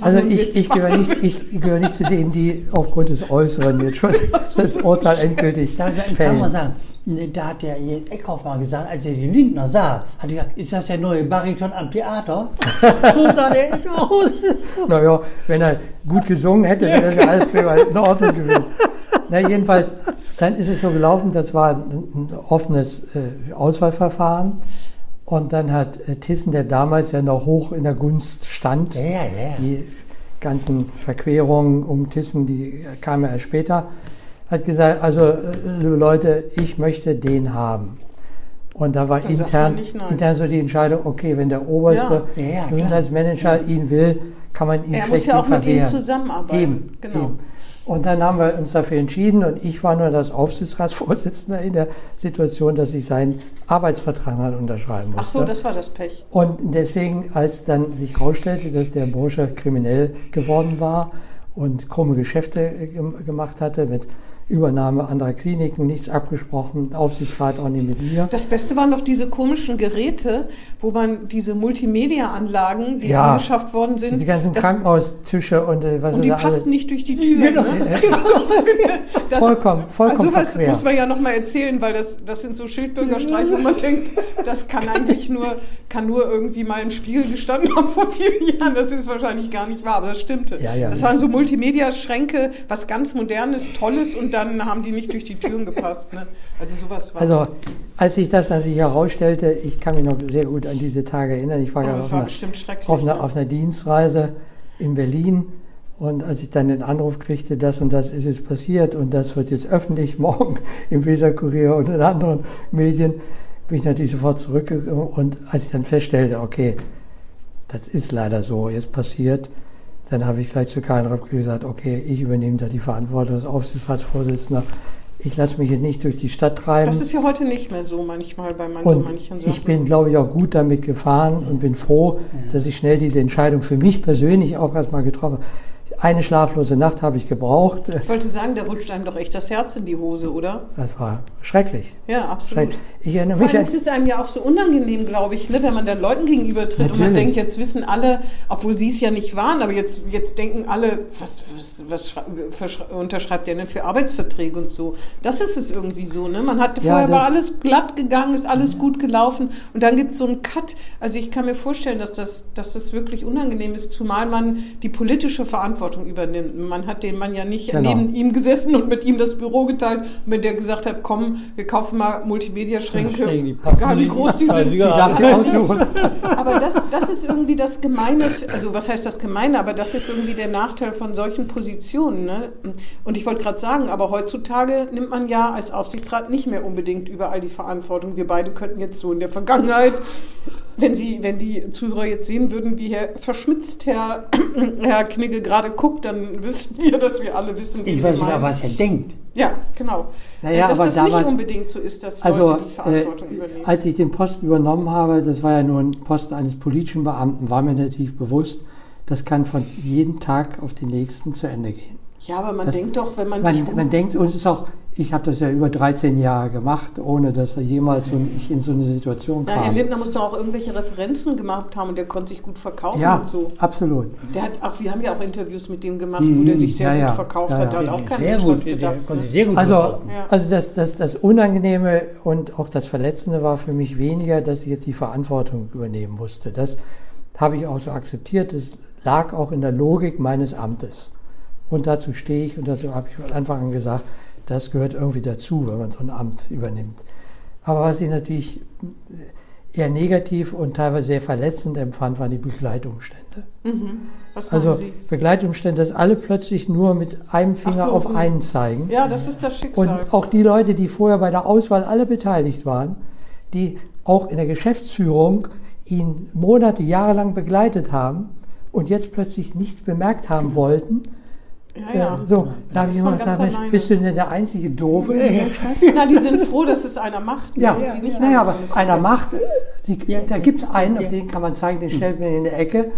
Also ich, ich, gehöre nicht, ich gehöre nicht zu denen, die aufgrund des Äußeren jetzt schon das Urteil endgültig Da, da, ich kann mal fällen. sagen, da hat der Jens Eckhoff mal gesagt, als er den Lindner sah, hat er gesagt, ist das der neue Bariton am Theater? so sah der aus. Naja, wenn er gut gesungen hätte, wäre das ja alles prima in Ordnung gewesen. Na, jedenfalls, dann ist es so gelaufen, das war ein, ein offenes äh, Auswahlverfahren. Und dann hat äh, Thyssen, der damals ja noch hoch in der Gunst stand, Ja, ja, ja. die ganzen Verquerungen um Thyssen, die kamen ja erst später, hat gesagt, also äh, liebe Leute, ich möchte den haben. Und da war intern, nicht intern so die Entscheidung, okay, wenn der oberste Ja, ja, klar. Gesundheitsmanager ihn will, kann man ihn Er muss schlecht ja auch mit ihm verwehren. zusammenarbeiten. Eben, Genau. eben. Und dann haben wir uns dafür entschieden und ich war nur das Aufsichtsratsvorsitzender in der Situation, dass ich seinen Arbeitsvertrag mal unterschreiben musste. Ach so, das war das Pech. Und deswegen, als dann sich herausstellte, dass der Bursche kriminell geworden war und krumme Geschäfte gem- gemacht hatte mit Übernahme anderer Kliniken, nichts abgesprochen, Aufsichtsrat auch nicht mit mir. Das Beste waren doch diese komischen Geräte, wo man diese Multimedia-Anlagen, die Ja. angeschafft worden sind, Die ganzen Krankenhaustische und äh, was und die da alles. passten nicht durch die Tür. Genau. Ne? Das, Vollkommen, vollkommen also sowas muss man ja noch mal erzählen, weil das, das sind so Schildbürgerstreiche, wo man denkt, das kann eigentlich nur, kann nur irgendwie mal im Spiegel gestanden haben vor vielen Jahren. Das ist wahrscheinlich gar nicht wahr, aber das stimmte. Ja, ja. das waren so Multimedia-Schränke, was ganz Modernes, Tolles und dann haben die nicht durch die Türen gepasst. Ne? Also sowas war. Also, als sich das sich herausstellte, ich kann mich noch sehr gut an diese Tage erinnern. Ich war Oh, gerade das auf, war einer, auf, einer, ne? auf einer Dienstreise in Berlin. Und als ich dann den Anruf kriegte, das und das ist jetzt passiert und das wird jetzt öffentlich morgen im Weserkurier und in anderen Medien, bin ich natürlich sofort zurückgekommen. Und als ich dann feststellte, okay, das ist leider so jetzt passiert, dann habe ich gleich zu Karin Röpke gesagt, okay, ich übernehme da die Verantwortung als Aufsichtsratsvorsitzender. Ich lasse mich jetzt nicht durch die Stadt treiben. Das ist ja heute nicht mehr so manchmal bei manchen, Und manchen Sachen. ich bin, glaube ich, auch gut damit gefahren und bin froh, dass ich schnell diese Entscheidung für mich persönlich auch erstmal getroffen habe. Eine schlaflose Nacht habe ich gebraucht. Ich wollte sagen, da rutscht einem doch echt das Herz in die Hose, oder? Das war schrecklich. Ja, absolut. schrecklich. Ich erinnere Vor mich allem an, ist es einem ja auch so unangenehm, glaube ich, ne, wenn man dann Leuten gegenübertritt und man denkt, jetzt wissen alle, obwohl sie es ja nicht waren, aber jetzt, jetzt denken alle, was, was, was unterschreibt der denn für Arbeitsverträge und so. Das ist es irgendwie so. Ne? Man hatte Ja, vorher war das- alles glatt gegangen, ist alles gut gelaufen und dann gibt es so einen Cut. Also ich kann mir vorstellen, dass das, dass das wirklich unangenehm ist, zumal man die politische Verantwortung übernimmt. Man hat den Mann ja nicht Genau. neben ihm gesessen und mit ihm das Büro geteilt, und wenn der gesagt hat, komm, wir kaufen mal Multimedia-Schränke, egal wie groß die sind. die. Aber das, das ist irgendwie das Gemeine, also was heißt das Gemeine, aber das ist irgendwie der Nachteil von solchen Positionen. Ne? Und ich wollte gerade sagen, aber heutzutage nimmt man ja als Aufsichtsrat nicht mehr unbedingt überall die Verantwortung. Wir beide könnten jetzt so in der Vergangenheit, wenn, Sie, wenn die Zuhörer jetzt sehen würden, wie Herr verschmitzt Herr, Herr Knigge gerade guckt, dann wüssten wir, dass wir alle wissen, wie Ich weiß meinen. was er denkt. Ja, genau. Naja, dass aber das nicht damals- unbedingt so ist, dass Also, Leute die äh, Verantwortung übernehmen. als ich den Posten übernommen habe, das war ja nur ein Posten eines politischen Beamten, war mir natürlich bewusst, das kann von jedem Tag auf den nächsten zu Ende gehen. Ja, aber man das- denkt doch, wenn man, sich Man, gut man denkt, und es ist auch, ich habe das ja über 13 Jahre gemacht, ohne dass er jemals so, ich in so eine Situation Na, Herr kam. Lindner muss doch auch irgendwelche Referenzen gemacht haben und der konnte sich gut verkaufen Ja, und so. absolut. Der hat auch, wir haben ja auch Interviews mit dem gemacht, wo der sich sehr Mhm. ja, gut ja. verkauft Ja, hat. Da ja. hat auch kein sehr Mensch gut, was gedacht. der konnte ne? sehr gut Also, verkaufen. Ja. also das, das, das Unangenehme und auch das Verletzende war für mich weniger, dass ich jetzt die Verantwortung übernehmen musste. Das habe ich auch so akzeptiert. Das lag auch in der Logik meines Amtes. Und dazu stehe ich und dazu habe ich von Anfang an gesagt, das gehört irgendwie dazu, wenn man so ein Amt übernimmt. Aber was ich natürlich eher negativ und teilweise sehr verletzend empfand, waren die Begleitumstände. Was Also Sie? Begleitumstände, dass alle plötzlich nur mit einem Finger so, auf hm. einen zeigen. Ja, das ist das Und Schicksal. auch die Leute, die vorher bei der Auswahl alle beteiligt waren, die auch in der Geschäftsführung ihn Monate, Jahre lang begleitet haben und jetzt plötzlich nichts bemerkt haben wollten. Ja, ja. Äh, so, da habe ich ist immer gesagt, Mensch, bist du denn der einzige Doofe? in der Stadt? Na, die sind froh, dass es einer macht. Ja, und sie nicht naja, aber einer macht, äh, die, Ja, da gibt es einen, auf den kann man zeigen, den stellt man in der Ecke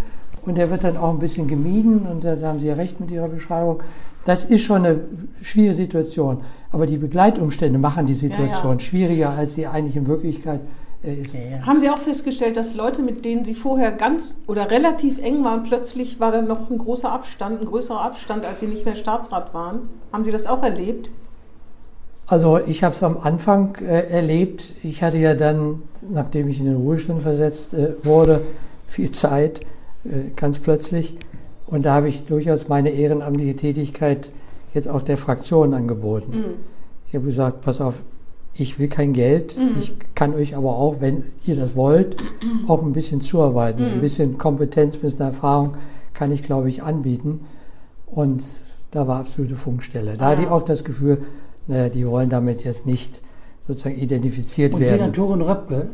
und der wird dann auch ein bisschen gemieden und da haben Sie ja recht mit Ihrer Beschreibung. Das ist schon eine schwierige Situation, aber die Begleitumstände machen die Situation Ja, ja. schwieriger, als sie eigentlich in Wirklichkeit äh, ist. Ja, ja. Haben Sie auch festgestellt, dass Leute, mit denen Sie vorher ganz oder relativ eng waren, plötzlich war dann noch ein großer Abstand, ein größerer Abstand, als Sie nicht mehr Staatsrat waren? Haben Sie das auch erlebt? Also ich habe es am Anfang äh, erlebt. Ich hatte ja dann, nachdem ich in den Ruhestand versetzt äh, wurde, viel Zeit, äh, ganz plötzlich. Und da habe ich durchaus meine ehrenamtliche Tätigkeit jetzt auch der Fraktion angeboten. Ich habe gesagt, pass auf, ich will kein Geld. Ich kann euch aber auch, wenn ihr das wollt, auch ein bisschen zuarbeiten. Ein bisschen Kompetenz, ein bisschen Erfahrung kann ich, glaube ich, anbieten. Und da war absolute Funkstelle. Da hatte ich auch das Gefühl, naja, die wollen damit jetzt nicht sozusagen identifiziert Und werden. Senatorin Röpke,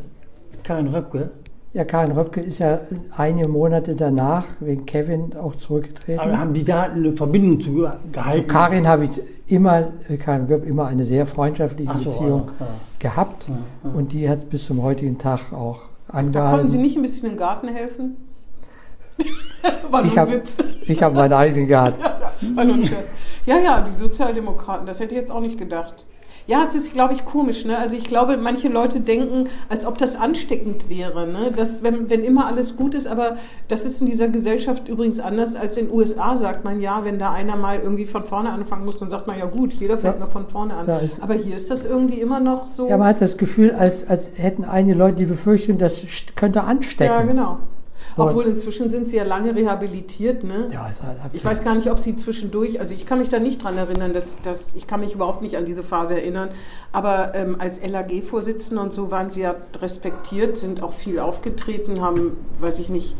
Karin Röpke, Ja, Karin Röpke ist ja einige Monate danach wegen Kevin auch zurückgetreten. aber haben die da eine Verbindung zu Zu gehalten? Karin habe ich immer, äh, Karin Röpke immer eine sehr freundschaftliche so, Beziehung ja, ja. gehabt. Und die hat bis zum heutigen Tag auch Da konnten Sie angehalten. nicht ein bisschen im Garten helfen? War nur Ich ein habe Witz. ich hab meinen eigenen Garten. War nur ein Scherz. Ja, ja, die Sozialdemokraten, das hätte ich jetzt auch nicht gedacht. Ja, es ist, glaube ich, komisch. Ne? Also ich glaube, manche Leute denken, als ob das ansteckend wäre. Ne? Dass, wenn, wenn immer alles gut ist, aber das ist in dieser Gesellschaft übrigens anders als in den USA, sagt man ja, wenn da einer mal irgendwie von vorne anfangen muss, dann sagt man ja gut, jeder fängt Ja. mal von vorne an. Ja, aber hier ist das irgendwie immer noch so. Ja, man hat das Gefühl, als, als hätten einige Leute die Befürchtung, das könnte anstecken. Ja, genau. Obwohl inzwischen sind sie ja lange rehabilitiert, ne? Ja, ist halt Ich weiß gar nicht, ob sie zwischendurch, also ich kann mich da nicht dran erinnern, dass, dass ich kann mich überhaupt nicht an diese Phase erinnern, aber ähm, als LAG-Vorsitzende und so waren sie ja respektiert, sind auch viel aufgetreten, haben, weiß ich nicht,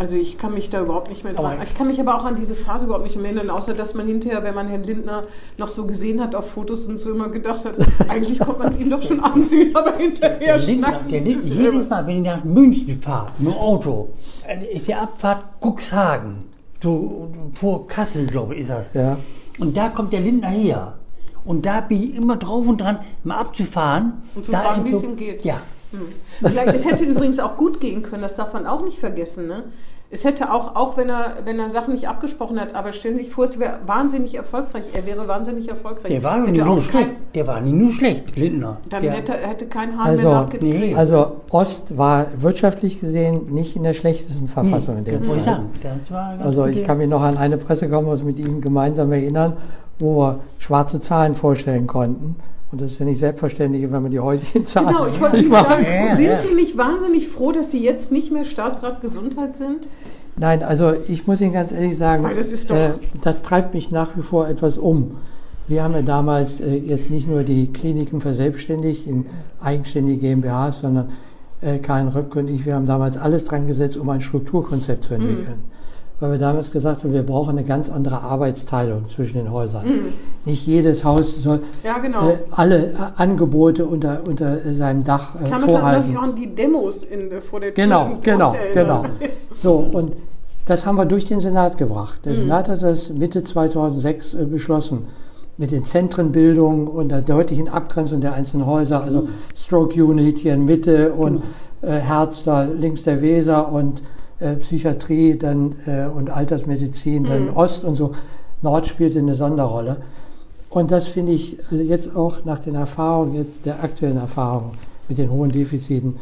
also ich kann mich da überhaupt nicht mehr dran, Aber- ich kann mich aber auch an diese Phase überhaupt nicht mehr erinnern, außer dass man hinterher, wenn man Herrn Lindner noch so gesehen hat auf Fotos und so immer gedacht hat, eigentlich konnte man es ihm doch schon ansehen, aber hinterher Der Lindner, der Lindner, jedes. Mal, wenn ich nach München fahre, mit dem Auto, ist die Abfahrt Cuxhagen, so vor Kassel, glaube ich, ist das. Ja. Und da kommt der Lindner her. Und da bin ich immer drauf und dran, mal abzufahren. Und zu da fragen, wie es ihm geht. Ja. Vielleicht, es hätte übrigens auch gut gehen können, das darf man auch nicht vergessen. Ne? Es hätte auch, auch wenn er, wenn er Sachen nicht abgesprochen hat, aber stellen Sie sich vor, es wäre wahnsinnig erfolgreich. Er wäre wahnsinnig erfolgreich. Der war nicht nur auch schlecht. kein, Der war nicht nur schlecht, Lindner. dann der, hätte, hätte kein Hahn Also, mehr nachgekriegt. nee, Also Ost war wirtschaftlich gesehen nicht in der schlechtesten Verfassung in der muss ich Zeit. sagen. Also ich kann mich noch an eine Pressekonferenz mit ihm gemeinsam erinnern, wo wir schwarze Zahlen vorstellen konnten. Und das ist ja nicht selbstverständlich, wenn man die heutigen Zahlen Genau, ich wollte nicht sagen, Ja, sind ja. Sie nicht wahnsinnig froh, dass Sie jetzt nicht mehr Staatsrat Gesundheit sind? Nein, also ich muss Ihnen ganz ehrlich sagen, das doch- äh, das treibt mich nach wie vor etwas um. Wir haben ja damals äh, jetzt nicht nur die Kliniken verselbstständigt in eigenständige GmbHs, sondern äh, Karin Röpke und ich, wir haben damals alles dran gesetzt, um ein Strukturkonzept zu entwickeln. Mhm. Weil wir damals gesagt haben, wir brauchen eine ganz andere Arbeitsteilung zwischen den Häusern. Mhm. Nicht jedes Haus soll Ja, genau. äh, alle äh, Angebote unter, unter seinem Dach äh, Ich kann mich dann vorhalten. an die Demos in, äh, vor der Tür Genau, genau, Post genau. So, und das haben wir durch den Senat gebracht. Mhm. Der Senat hat das Mitte 2006 äh, beschlossen. Mit den Zentrenbildungen und der deutlichen Abgrenzung der einzelnen Häuser, also Mhm. Stroke Unit hier in Mitte und Genau. äh, Herz da links der Weser und äh, Psychiatrie dann äh, und Altersmedizin dann Mhm. Ost und so. Nord spielte eine Sonderrolle. Und das finde ich also jetzt auch nach den Erfahrungen, jetzt der aktuellen Erfahrung mit den hohen Defiziten,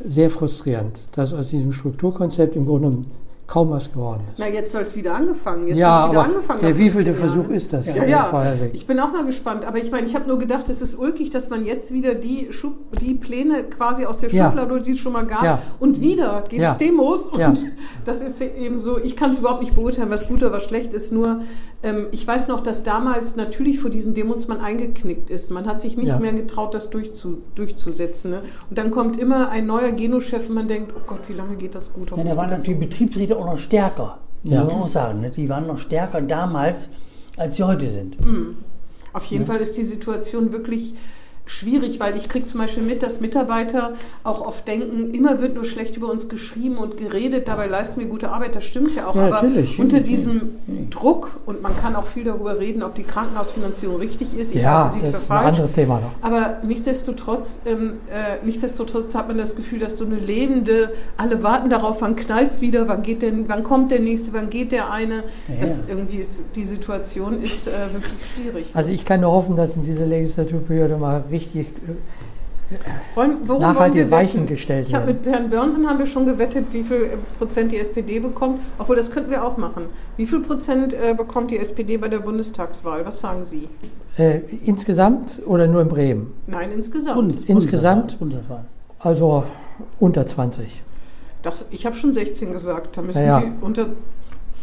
sehr frustrierend, dass aus diesem Strukturkonzept im Grunde genommen kaum was geworden ist. Na, jetzt soll es wieder angefangen. Jetzt ja, wieder aber angefangen der wievielte 15 Versuch ist das? Ja, ja. Ich bin auch mal gespannt. Aber ich meine, ich habe nur gedacht, es ist ulkig, dass man jetzt wieder die, Schub, die Pläne quasi aus der Ja. Schublade, die es schon mal gab, Ja. und wieder gibt es Ja. Demos. Und Ja. das ist eben so, ich kann es überhaupt nicht beurteilen, was gut oder was schlecht ist. Nur, ähm, ich weiß noch, dass damals natürlich vor diesen Demos man eingeknickt ist. Man hat sich nicht Ja. mehr getraut, das durchzu, durchzusetzen. Ne? Und dann kommt immer ein neuer Genochef und man denkt, oh Gott, wie lange geht das gut? Ja, da waren geht natürlich. Betriebsräte auch noch stärker. Muss Ja. man auch sagen. Ne? Die waren noch stärker damals, als sie heute sind. Auf jeden Fall ist die Situation wirklich schwierig, weil ich kriege zum Beispiel mit, dass Mitarbeiter auch oft denken, immer wird nur schlecht über uns geschrieben und geredet, dabei leisten wir gute Arbeit, das stimmt ja auch. Ja, aber natürlich. unter diesem Druck, und man kann auch viel darüber reden, ob die Krankenhausfinanzierung richtig ist, ich ja, halte sie das für ist ein falsch. anderes Thema noch. Aber nichtsdestotrotz, ähm, äh, nichtsdestotrotz hat man das Gefühl, dass so eine lebende, alle warten darauf, wann knallt's wieder, wann geht denn, wann kommt der nächste, wann geht der eine. Ja, Das irgendwie ist, die Situation ist äh, wirklich schwierig. Also ich kann nur hoffen, dass in dieser Legislaturperiode mal richtig Wollen, nachhaltige wollen wir Weichen gestellt Ich habe werden. mit Herrn Börnsen haben wir schon gewettet, wie viel äh, Prozent die SPD bekommt. Obwohl, das könnten wir auch machen. Wie viel Prozent äh, bekommt die SPD bei der Bundestagswahl? Was sagen Sie? Äh, insgesamt oder nur in Bremen? Nein, insgesamt. Bundes- Insgesamt? Bundeswahl. Also unter 20. Das, ich habe schon 16 gesagt. Da müssen Ja, ja. Sie unter.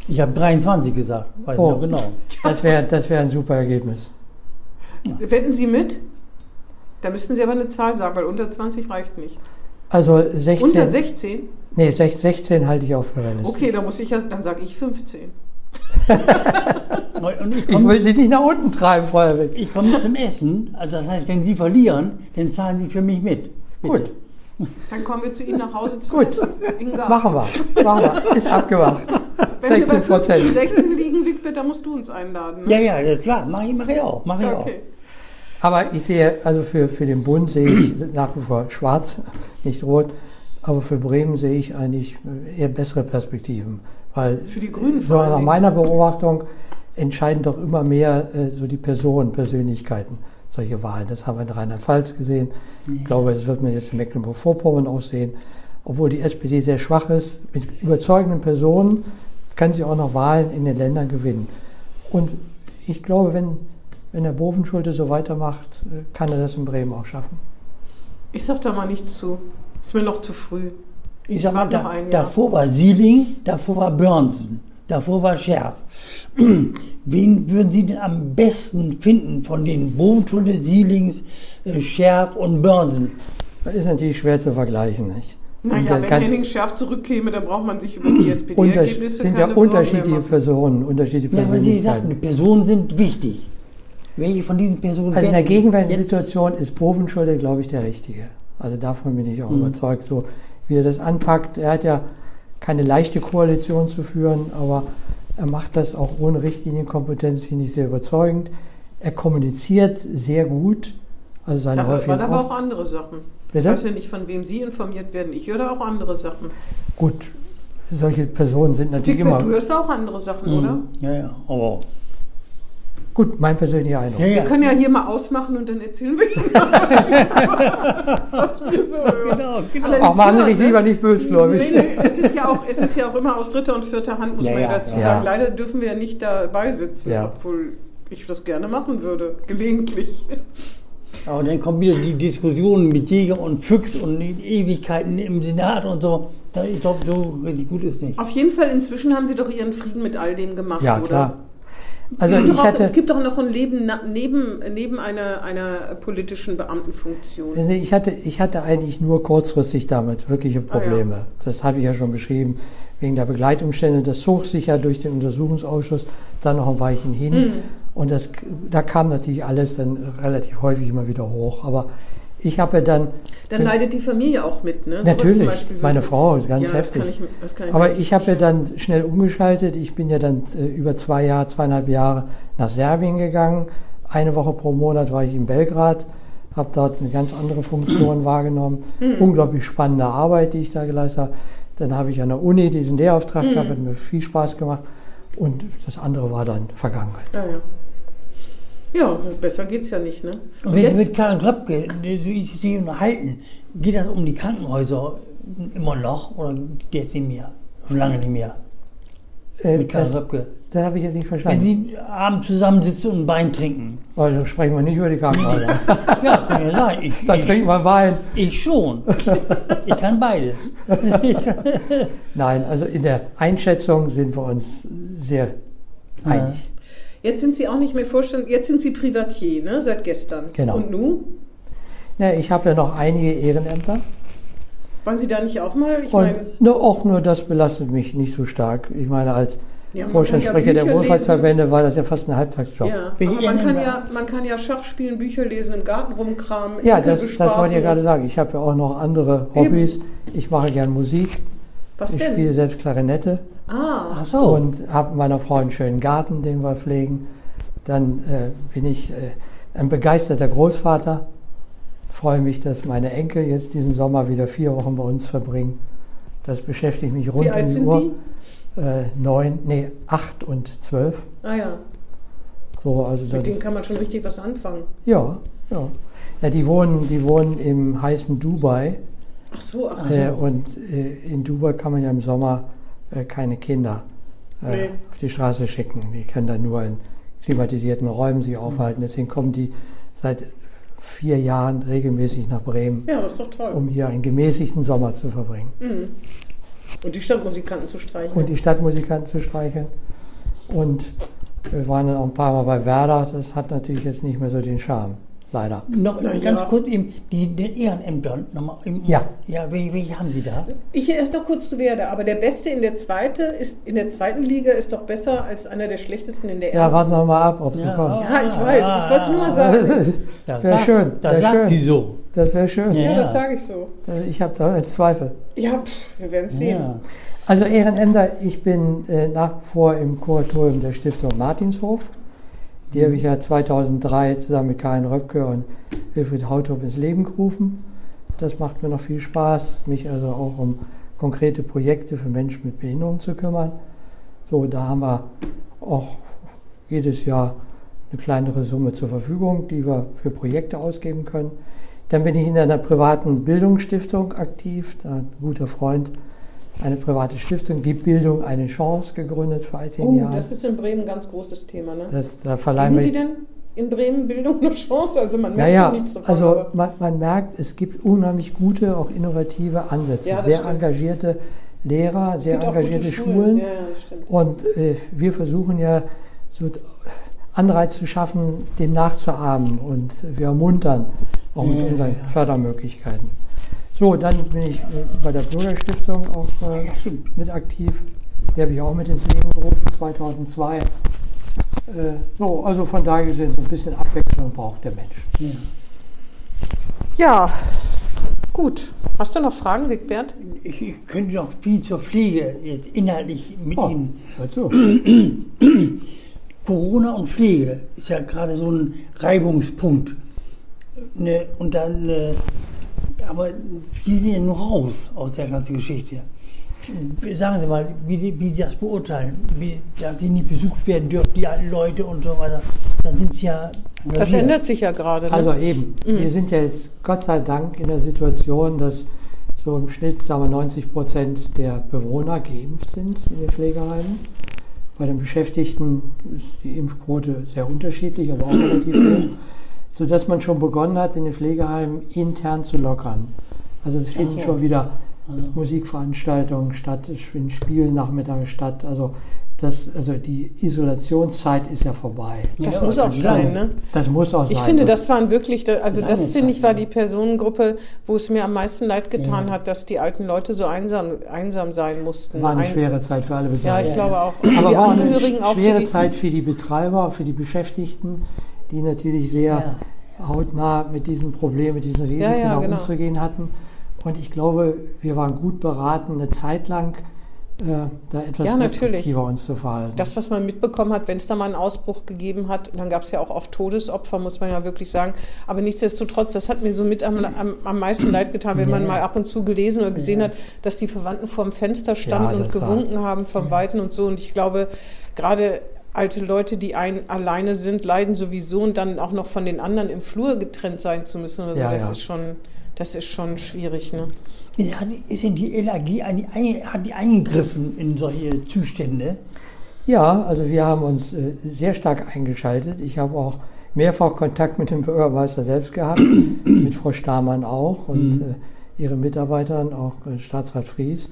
Ich habe 23 gesagt, weiß Oh. ich noch genau. Das wäre das wär ein super Ergebnis. Wetten Sie mit? Da müssten Sie aber eine Zahl sagen, weil unter 20 reicht nicht. Also 16. Unter 16? Nee, 16, 16 halte ich auch für realistisch. Okay, da muss ich ja, dann sage ich 15. Und ich Ich komme will sie nicht nach unten treiben, Feuerwehr. ich komm zum Essen, also das heißt, wenn Sie verlieren, dann zahlen Sie für mich mit. Bitte. Gut, Dann kommen wir zu Ihnen nach Hause zu Gut. essen. Inga. machen wir. Machen wir. Ist abgemacht. Wenn wir bei 16 Prozent. 15, 16 liegen, Wigbert, da musst du uns einladen. Ne? Ja, ja, klar, mache ich, mach ich auch. Mach ich auch. Aber ich sehe, also für, für den Bund sehe ich nach wie vor schwarz, nicht rot. Aber für Bremen sehe ich eigentlich eher bessere Perspektiven. Weil Für die Grünen so nach meiner Beobachtung entscheiden doch immer mehr äh, so die Personen, Persönlichkeiten solche Wahlen. Das haben wir in Rheinland-Pfalz gesehen. Ich glaube, das wird man jetzt in Mecklenburg-Vorpommern auch sehen. Obwohl die SPD sehr schwach ist, mit überzeugenden Personen kann sie auch noch Wahlen in den Ländern gewinnen. Und ich glaube, wenn, wenn der Bovenschulte so weitermacht, äh, kann er das in Bremen auch schaffen. Ich sag da mal nichts zu. Ist mir noch zu früh. Ich sag mal, da, davor war Sieling, davor war Börnsen, davor war Scherf. Wen würden Sie denn am besten finden von den Bodenschule, Sielings, äh, Scherf und Börnsen? Das ist natürlich schwer zu vergleichen. Nicht? Naja, wenn Henning Schärf zurückkäme, dann braucht man sich über die SPD-Ergebnisse sind keine ja unterschiedliche. Personen, unterschiedliche Ja, weil Sie sagten. Personen sind wichtig. Welche von diesen Personen Also in der gegenwärtigen Situation ist Bovenschulte, glaube ich, der Richtige. Also davon bin ich auch überzeugt, so wie er das anpackt. Er hat ja keine leichte Koalition zu führen, aber er macht das auch ohne Richtlinienkompetenz, finde ich sehr überzeugend. Er kommuniziert sehr gut, also seine Da hört man häufigen aber auch andere Sachen. Ich Bitte? weiß ja nicht, von wem Sie informiert werden. Ich höre da auch andere Sachen. Gut, solche Personen sind natürlich Wigbert, immer du hörst auch andere Sachen, oder? Mhm. Ja, ja, aber gut. Mein persönlicher Eindruck. ja, Wir ja. können ja hier mal ausmachen und dann erzählen wir Ihnen, was wir so hören. Genau, genau. Auch machen Sie dich ne? lieber nicht bösgläubig. Nee, nee, es ist, ja auch, es ist ja auch immer aus dritter und vierter Hand, muss Ja, man ja dazu ja. sagen. Leider dürfen wir ja nicht dabei sitzen, Ja. obwohl ich das gerne machen würde, gelegentlich. Aber dann kommt wieder die Diskussion mit Jäger und Füchs und Ewigkeiten im Senat und so. Ich glaube, so richtig gut ist nicht. Auf jeden Fall, inzwischen haben Sie doch Ihren Frieden mit all dem gemacht, Ja, oder? klar. Es Also gibt ich auch, hatte, es gibt doch noch ein Leben neben, neben einer, einer politischen Beamtenfunktion. Ich hatte, ich hatte eigentlich nur kurzfristig damit wirkliche Probleme. Das habe ich ja schon beschrieben. Wegen der Begleitumstände. Das zog sich ja durch den Untersuchungsausschuss dann noch ein Weilchen hin. Mhm. Und das, da kam natürlich alles dann relativ häufig immer wieder hoch. Aber ich habe ja dann, Dann leidet die Familie auch mit, ne? Natürlich, Beispiel meine. Frau, ganz ja, heftig. Ich, ich Aber ich habe ja dann schnell umgeschaltet. Ich bin ja dann äh, über zwei Jahre, zweieinhalb Jahre nach Serbien gegangen. Eine Woche pro Monat war ich in Belgrad, habe dort eine ganz andere Funktion wahrgenommen. Unglaublich spannende Arbeit, die ich da geleistet habe. Dann habe ich an der Uni diesen Lehrauftrag gehabt, hat mir viel Spaß gemacht. Und das andere war dann Vergangenheit. Ja, ja. Ja, besser geht's ja nicht, ne? Und wenn Sie mit Karl Gröpke, so wie Sie sich unterhalten, geht das um die Krankenhäuser immer noch oder geht jetzt nicht mehr? Schon lange nicht mehr. Äh, Mit Karl das Gröpke. das habe ich jetzt nicht Wenn verstanden. Sie abends zusammensitzen und ein Wein trinken. Also sprechen wir nicht über die Krankenhäuser. Ja, kann ja sein. Ich, Dann ich, trinken wir Wein. ich schon. Ich kann beides. Nein, also in der Einschätzung sind wir uns sehr einig. Jetzt sind Sie auch nicht mehr Vorstand, jetzt sind Sie Privatier, ne? Seit gestern. Genau. Und nun? Ja, ich habe ja noch einige Ehrenämter. Wollen Sie da nicht auch mal? Ich Und nur, auch nur das belastet mich nicht so stark. Ich meine, als ja, Vorstandssprecher ja der Wohlfahrtsverbände war das ja fast ein Halbtagsjob. Ja, aber man kann ja, man kann ja Schach spielen, Bücher lesen, im Garten rumkramen. Ja, das, das wollte ich gerade sagen. Ich habe ja auch noch andere Hobbys. Ich mache gern Musik. Was Ich denn? spiele selbst Klarinette Ah, Ach so. und habe meiner Frau einen schönen Garten, den wir pflegen. Dann äh, bin ich äh, ein begeisterter Großvater. Freue mich, dass meine Enkel jetzt diesen Sommer wieder vier Wochen bei uns verbringen. Das beschäftigt mich rund wie alt um die sind Uhr. die? Äh, neun, nee, acht und zwölf. Ah ja, So, also dann, mit denen kann man schon richtig was anfangen. ja, Ja. ja, die wohnen, die wohnen im heißen Dubai. Ach so, ach so. Äh, und äh, in Dubai kann man ja im Sommer äh, keine Kinder äh, Nee. auf die Straße schicken. Die können dann nur in klimatisierten Räumen sich aufhalten. Deswegen kommen die seit vier Jahren regelmäßig nach Bremen, Ja, um hier einen gemäßigten Sommer zu verbringen. Mhm. Und die Stadtmusikanten zu streichen. Und die Stadtmusikanten zu streicheln. Und wir waren dann auch ein paar Mal bei Werder. Das hat natürlich jetzt nicht mehr so den Charme. Leider. Noch Na ganz ja. kurz eben, die, den Ehrenämtern nochmal. im- Ja. Ja, welche, welche haben Sie da? Ich erst noch kurz zu Werder, aber der Beste in der zweite ist in der zweiten Liga ist doch besser als einer der schlechtesten in der Ja, ersten. warten wir mal ab, ob es Ja. kommt. Ja, ich weiß. Ich wollte es nur mal sagen. Das Wäre schön. Das Wäre sagt schön. die so. Das wäre schön. Ja. Ja, das sage ich so. Ich habe da Zweifel. Ja, pff, wir werden es sehen. Ja. Also Ehrenämter, ich bin äh, nach wie vor im Kuratorium der Stiftung Martinshof. Die habe ich ja 2003 zusammen mit Karin Röpke und Wilfried Hautrup ins Leben gerufen. Das macht mir noch viel Spaß, mich also auch um konkrete Projekte für Menschen mit Behinderung zu kümmern. So, da haben wir auch jedes Jahr eine kleinere Summe zur Verfügung, die wir für Projekte ausgeben können. Dann bin ich in einer privaten Bildungsstiftung aktiv. Ein guter Freund eine private Stiftung, die Bildung eine Chance gegründet vor all den Oh, Jahren. das ist in Bremen ein ganz großes Thema. Ne? Das, da verleihen Geben Sie denn in Bremen Bildung eine Chance? Also man merkt Naja, nichts davon. also man, man merkt, es gibt unheimlich gute, auch innovative Ansätze. Ja, sehr stimmt. engagierte Lehrer, es sehr engagierte gute Schulen. Ja. Und äh, wir versuchen ja so Anreiz zu schaffen, dem nachzuahmen. Und wir ermuntern auch mit Ja, unseren ja. Fördermöglichkeiten. So, dann bin ich äh, bei der Bürgerstiftung auch äh, mit aktiv. Die habe ich auch mit ins Leben gerufen, 2002. Äh, so, also von daher gesehen, so ein bisschen Abwechslung braucht der Mensch. Ja. Ja, gut. Hast du noch Fragen, Wigbert? Ich, ich könnte noch viel zur Pflege jetzt inhaltlich mit Oh, Ihnen. hör zu. Corona und Pflege ist ja gerade so ein Reibungspunkt. Ne, und dann, äh, aber Sie sind ja nur raus aus der ganzen Geschichte. Sagen Sie mal, wie, die- wie Sie das beurteilen, wie, dass Sie nicht besucht werden dürfen, die alten Leute und so weiter. Dann sind Sie ja. Das engagiert. ändert sich ja gerade. Ne? Also eben, wir sind ja jetzt Gott sei Dank in der Situation, dass so im Schnitt sagen wir, 90 Prozent der Bewohner geimpft sind in den Pflegeheimen. Bei den Beschäftigten ist die Impfquote sehr unterschiedlich, aber auch relativ hoch, sodass man schon begonnen hat, in den Pflegeheimen intern zu lockern. Also es finden so. schon wieder Also, Musikveranstaltungen statt, es finden Spielnachmittage statt. Also, das, also die Isolationszeit ist ja vorbei. Das Ja, muss auch sein, ne? Das muss auch sein. Ich finde, das waren wirklich, also das finde ich war ja. die Personengruppe, wo es mir am meisten leid getan Ja. hat, dass die alten Leute so einsam, einsam sein mussten. war eine Ein- schwere Zeit für alle Ja, Beteiligten. ich glaube auch. Aber die war auch eine Angehörigen auch schwere für die, Zeit für die Betreiber, für die Beschäftigten, die natürlich sehr hautnah mit diesen Problemen, mit diesen Risiken Ja, ja, genau. umzugehen hatten. Und ich glaube, wir waren gut beraten, eine Zeit lang äh, da etwas Ja, restriktiver uns zu verhalten. Das, was man mitbekommen hat, wenn es da mal einen Ausbruch gegeben hat, dann gab es ja auch oft Todesopfer, muss man ja wirklich sagen. Aber nichtsdestotrotz, das hat mir so mit am, am, am meisten leid getan, wenn man Ja. mal ab und zu gelesen oder gesehen Ja. hat, dass die Verwandten vorm Fenster standen und das war- gewunken haben vom Weiten und so. Und ich glaube, gerade alte Leute, die ein, alleine sind, leiden sowieso und dann auch noch von den anderen im Flur getrennt sein zu müssen oder so, Ja, das ja. ist schon, das ist schon schwierig, ne? Ist, hat- ist die LAG hat die eingegriffen in solche Zustände? Ja, also wir haben uns äh, sehr stark eingeschaltet. Ich habe auch mehrfach Kontakt mit dem Bürgermeister selbst gehabt, mit Frau Stamann auch und äh, ihren Mitarbeitern, auch äh, Staatsrat Fries.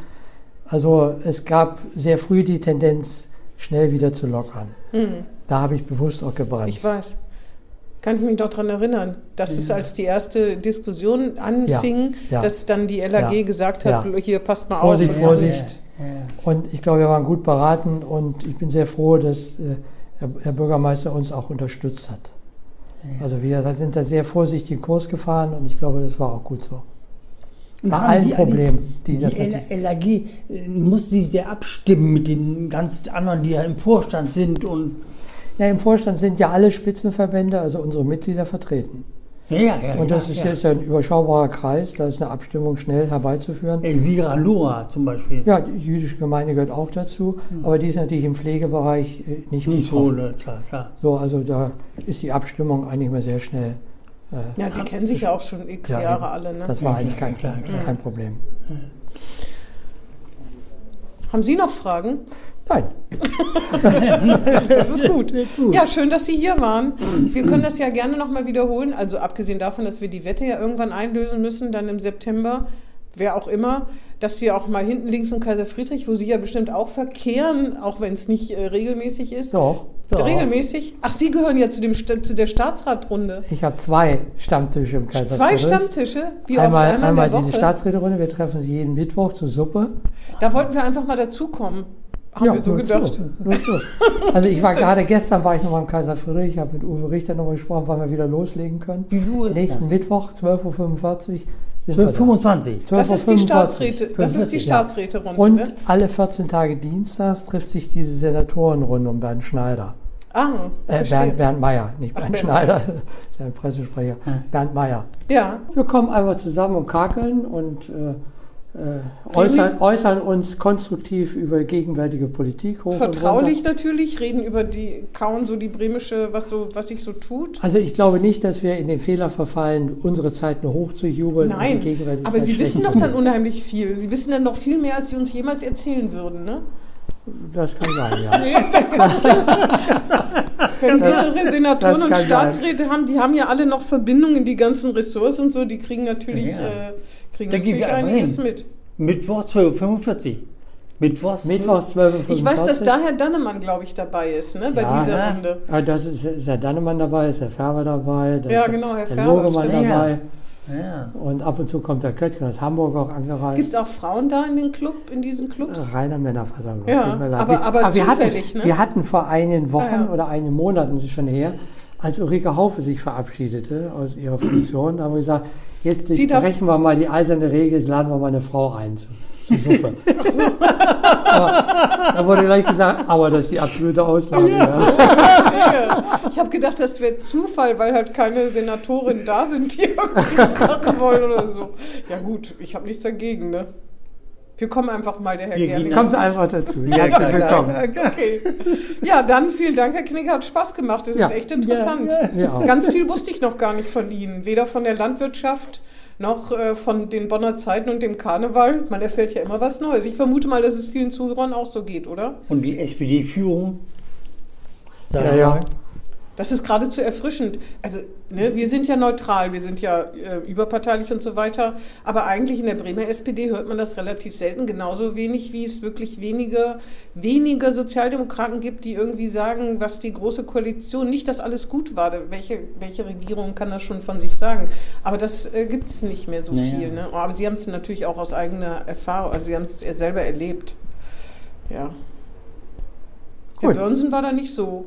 Also es gab sehr früh die Tendenz, schnell wieder zu lockern. Da habe ich bewusst auch gebremst. Mhm. Ich weiß. Kann ich mich noch daran erinnern, dass es als die erste Diskussion anfing, Ja, ja. dass dann die LAG Ja, gesagt hat, ja. hier passt mal Vorsicht, auf. Vorsicht. Ja, ja. Und ich glaube, wir waren gut beraten und ich bin sehr froh, dass äh, Herr, Herr Bürgermeister uns auch unterstützt hat. Also wir sind da sehr vorsichtig Kurs gefahren und ich glaube, das war auch gut so. Haben allen Sie Problemen, die Die, das. LAG äh, muss sich sehr abstimmen mit den ganzen anderen, die ja im Vorstand sind und Ja, Im Vorstand sind ja alle Spitzenverbände, also unsere Mitglieder vertreten. ja, ja, ja. Und das ja, ist ja. jetzt ein überschaubarer Kreis, da ist eine Abstimmung schnell herbeizuführen. Elvira Loa zum Beispiel. Ja, die jüdische Gemeinde gehört auch dazu, aber die ist natürlich im Pflegebereich äh, nicht Nicht so, klar, klar. So, also da ist die Abstimmung eigentlich mal sehr schnell Äh, Ja, Sie kennen sich ja auch schon x Ja, Jahre alle. Ne? Das war Ja, eigentlich kein, klar, klar. kein Problem. Haben Sie noch Fragen? Nein, Das ist gut. Ja, schön, dass Sie hier waren. Wir können das ja gerne nochmal wiederholen. Also abgesehen davon, dass wir die Wette ja irgendwann einlösen müssen, dann im September, wer auch immer, dass wir auch mal hinten links im Kaiser Friedrich, wo Sie ja bestimmt auch verkehren, auch wenn es nicht äh, regelmäßig ist. doch. Ja. Regelmäßig? Ach, Sie gehören ja zu, dem, zu der Staatsratrunde. Ich habe zwei Stammtische im Kaiser Zwei. Stammtische? Wie einmal oft? Einmal, einmal diese Woche? Staatsrederunde, wir treffen uns jeden Mittwoch zur Suppe. Da wollten wir einfach mal dazukommen. Haben wir so gedacht. Zu, zu. Also ich war gerade gestern war ich noch mal im Kaiser Friedrich, ich habe mit Uwe Richter noch mal gesprochen, wann wir wieder loslegen können. Wie Uhr ist Nächsten das? Mittwoch, 12.45 Uhr sind wir da. 25. Das ist die 12.45 Uhr. Staatsräte, das ist die 45, Staatsräterunde, Und ne? alle 14 Tage Dienstags trifft sich diese Senatorenrunde um Bernd Schneider. Ah, Äh. Bernd, Bernd Meyer, nicht Ach, Bernd Bernd Schneider, das ist ja ein Pressesprecher. Bernd Meyer. Ja, Wir kommen einfach zusammen und kakeln und äh, äußern, äußern uns konstruktiv über gegenwärtige Politik hoch vertraulich natürlich, reden über die, kauen so die bremische, was so, was sich so tut. Also ich glaube nicht, dass wir in den Fehler verfallen, unsere Zeit nur hochzujubeln. und Nein, aber Zeit Sie wissen doch zu dann unheimlich viel. Sie wissen dann noch viel mehr, als Sie uns jemals erzählen würden, ne? Das kann sein, ja. Wenn mehrere Senatoren und Staatsräte haben, die haben ja alle noch Verbindungen in die ganzen Ressorts und so, die kriegen natürlich, Ja. äh, kriegen Da gehen wir einiges mit. Mittwoch 12.45 Mittwochs. Mittwochs 12.45 Uhr. Ich weiß, dass da Herr Dannemann, glaube ich, dabei ist, ne? Bei Ja, dieser ja. Runde. Ja, das ist, ist der Dannemann dabei, ist der Färber dabei, da Ja, ist genau, Herr der Färber, Logemann dabei. Ja. Und ab und zu kommt der Köttgen aus Hamburg auch angereist. Gibt es auch Frauen da in den Club, in diesen Clubs? Reiner Männerversammlung. Ja, aber- Wir- aber wir zufällig, hatten, ne? Wir hatten vor einigen Wochen Ah, ja. oder einigen Monaten, das ist schon her, als Ulrike Haufe sich verabschiedete aus ihrer Funktion, da haben wir gesagt, jetzt Die brechen wir mal die eiserne Regel, jetzt laden wir mal eine Frau ein zu, zur Suppe. aber, da wurde gleich gesagt, aber das ist die absolute Ausnahme. Ja. Ich habe gedacht, das wäre Zufall, weil halt keine Senatorinnen da sind, die irgendwie machen wollen oder so. Ja gut, ich habe nichts dagegen, ne? Wir kommen einfach mal, der Herr Wir Gerling. Kommt einfach dazu. Ja, Herzlich willkommen. Okay. Ja, dann vielen Dank, Herr Knicker. Hat Spaß gemacht. Das Ja. ist echt interessant. Ja, ja. Ganz viel wusste ich noch gar nicht von Ihnen. Weder von der Landwirtschaft noch äh, von den Bonner Zeiten und dem Karneval. Man erfährt ja immer was Neues. Ich vermute mal, dass es vielen Zuhörern auch so geht, oder? Und die SPD-Führung. Ja, ja. Das ist geradezu erfrischend. Also, ne, wir sind ja neutral, wir sind ja äh, überparteilich und so weiter. Aber eigentlich in der Bremer SPD hört man das relativ selten, genauso wenig wie es wirklich wenige, wenige Sozialdemokraten gibt, die irgendwie sagen, was die große Koalition, nicht, dass alles gut war. Welche, welche Regierung kann das schon von sich sagen? Aber das äh, gibt es nicht mehr so Naja. viel. Ne? Aber Sie haben es natürlich auch aus eigener Erfahrung, also Sie haben es selber erlebt. Ja. Herr Gut. Börnsen war da nicht so.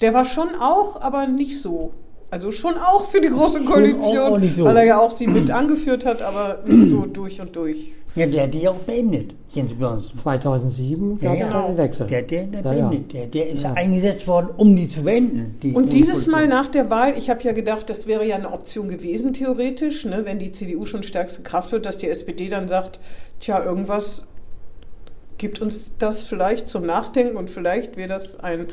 Der war schon auch, aber nicht so. Also schon auch für die große Koalition, auch- auch so. weil er ja auch sie mit angeführt hat, aber nicht so durch und durch. Ja, der hat die auch beendet, Jens Björnsen. 2007 Ja, gab es genau. einen Wechsel. Der, der, der, Ja, ja. beendet. Der, der ist Ja. eingesetzt worden, um die zu beenden. Die Und dieses Mal nach der Wahl, ich habe ja gedacht, das wäre ja eine Option gewesen, theoretisch, ne, wenn die CDU schon stärkste Kraft wird, dass die SPD dann sagt, tja, irgendwas gibt uns das vielleicht zum Nachdenken und vielleicht wäre das ein,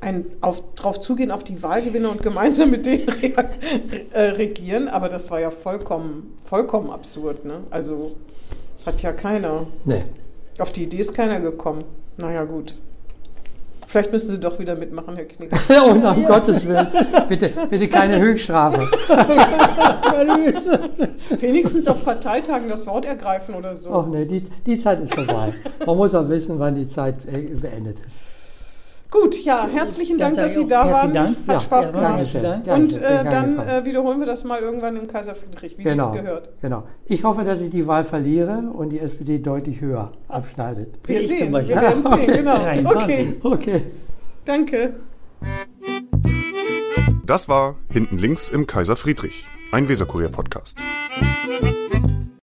ein auf, drauf zugehen auf die Wahlgewinner und gemeinsam mit denen re äh, regieren. Aber das war ja vollkommen, vollkommen absurd. Ne? Also hat ja keiner, Nee. auf die Idee ist keiner gekommen. Naja, gut. Vielleicht müssen Sie doch wieder mitmachen, Herr Knicker. oh, nach Gottes Willen. Bitte, bitte keine Höchststrafe. Wenigstens auf Parteitagen das Wort ergreifen oder so. Och nee, die, die Zeit ist vorbei. Man muss auch wissen, wann die Zeit äh, beendet ist. Gut, ja, herzlichen Dank, dass Sie da waren. Dank. Hat Ja, Spaß gemacht. Danke, Und äh, dann äh, wiederholen wir das mal irgendwann im Kaiser Friedrich, wie genau, Sie es gehört. genau. Ich hoffe, dass ich die Wahl verliere und die SPD deutlich höher abschneidet. Wir Ich zum sehen, wir werden sehen, genau. 23. Okay, Okay. danke. Das war Hinten links im Kaiser Friedrich, ein Weserkurier-Podcast.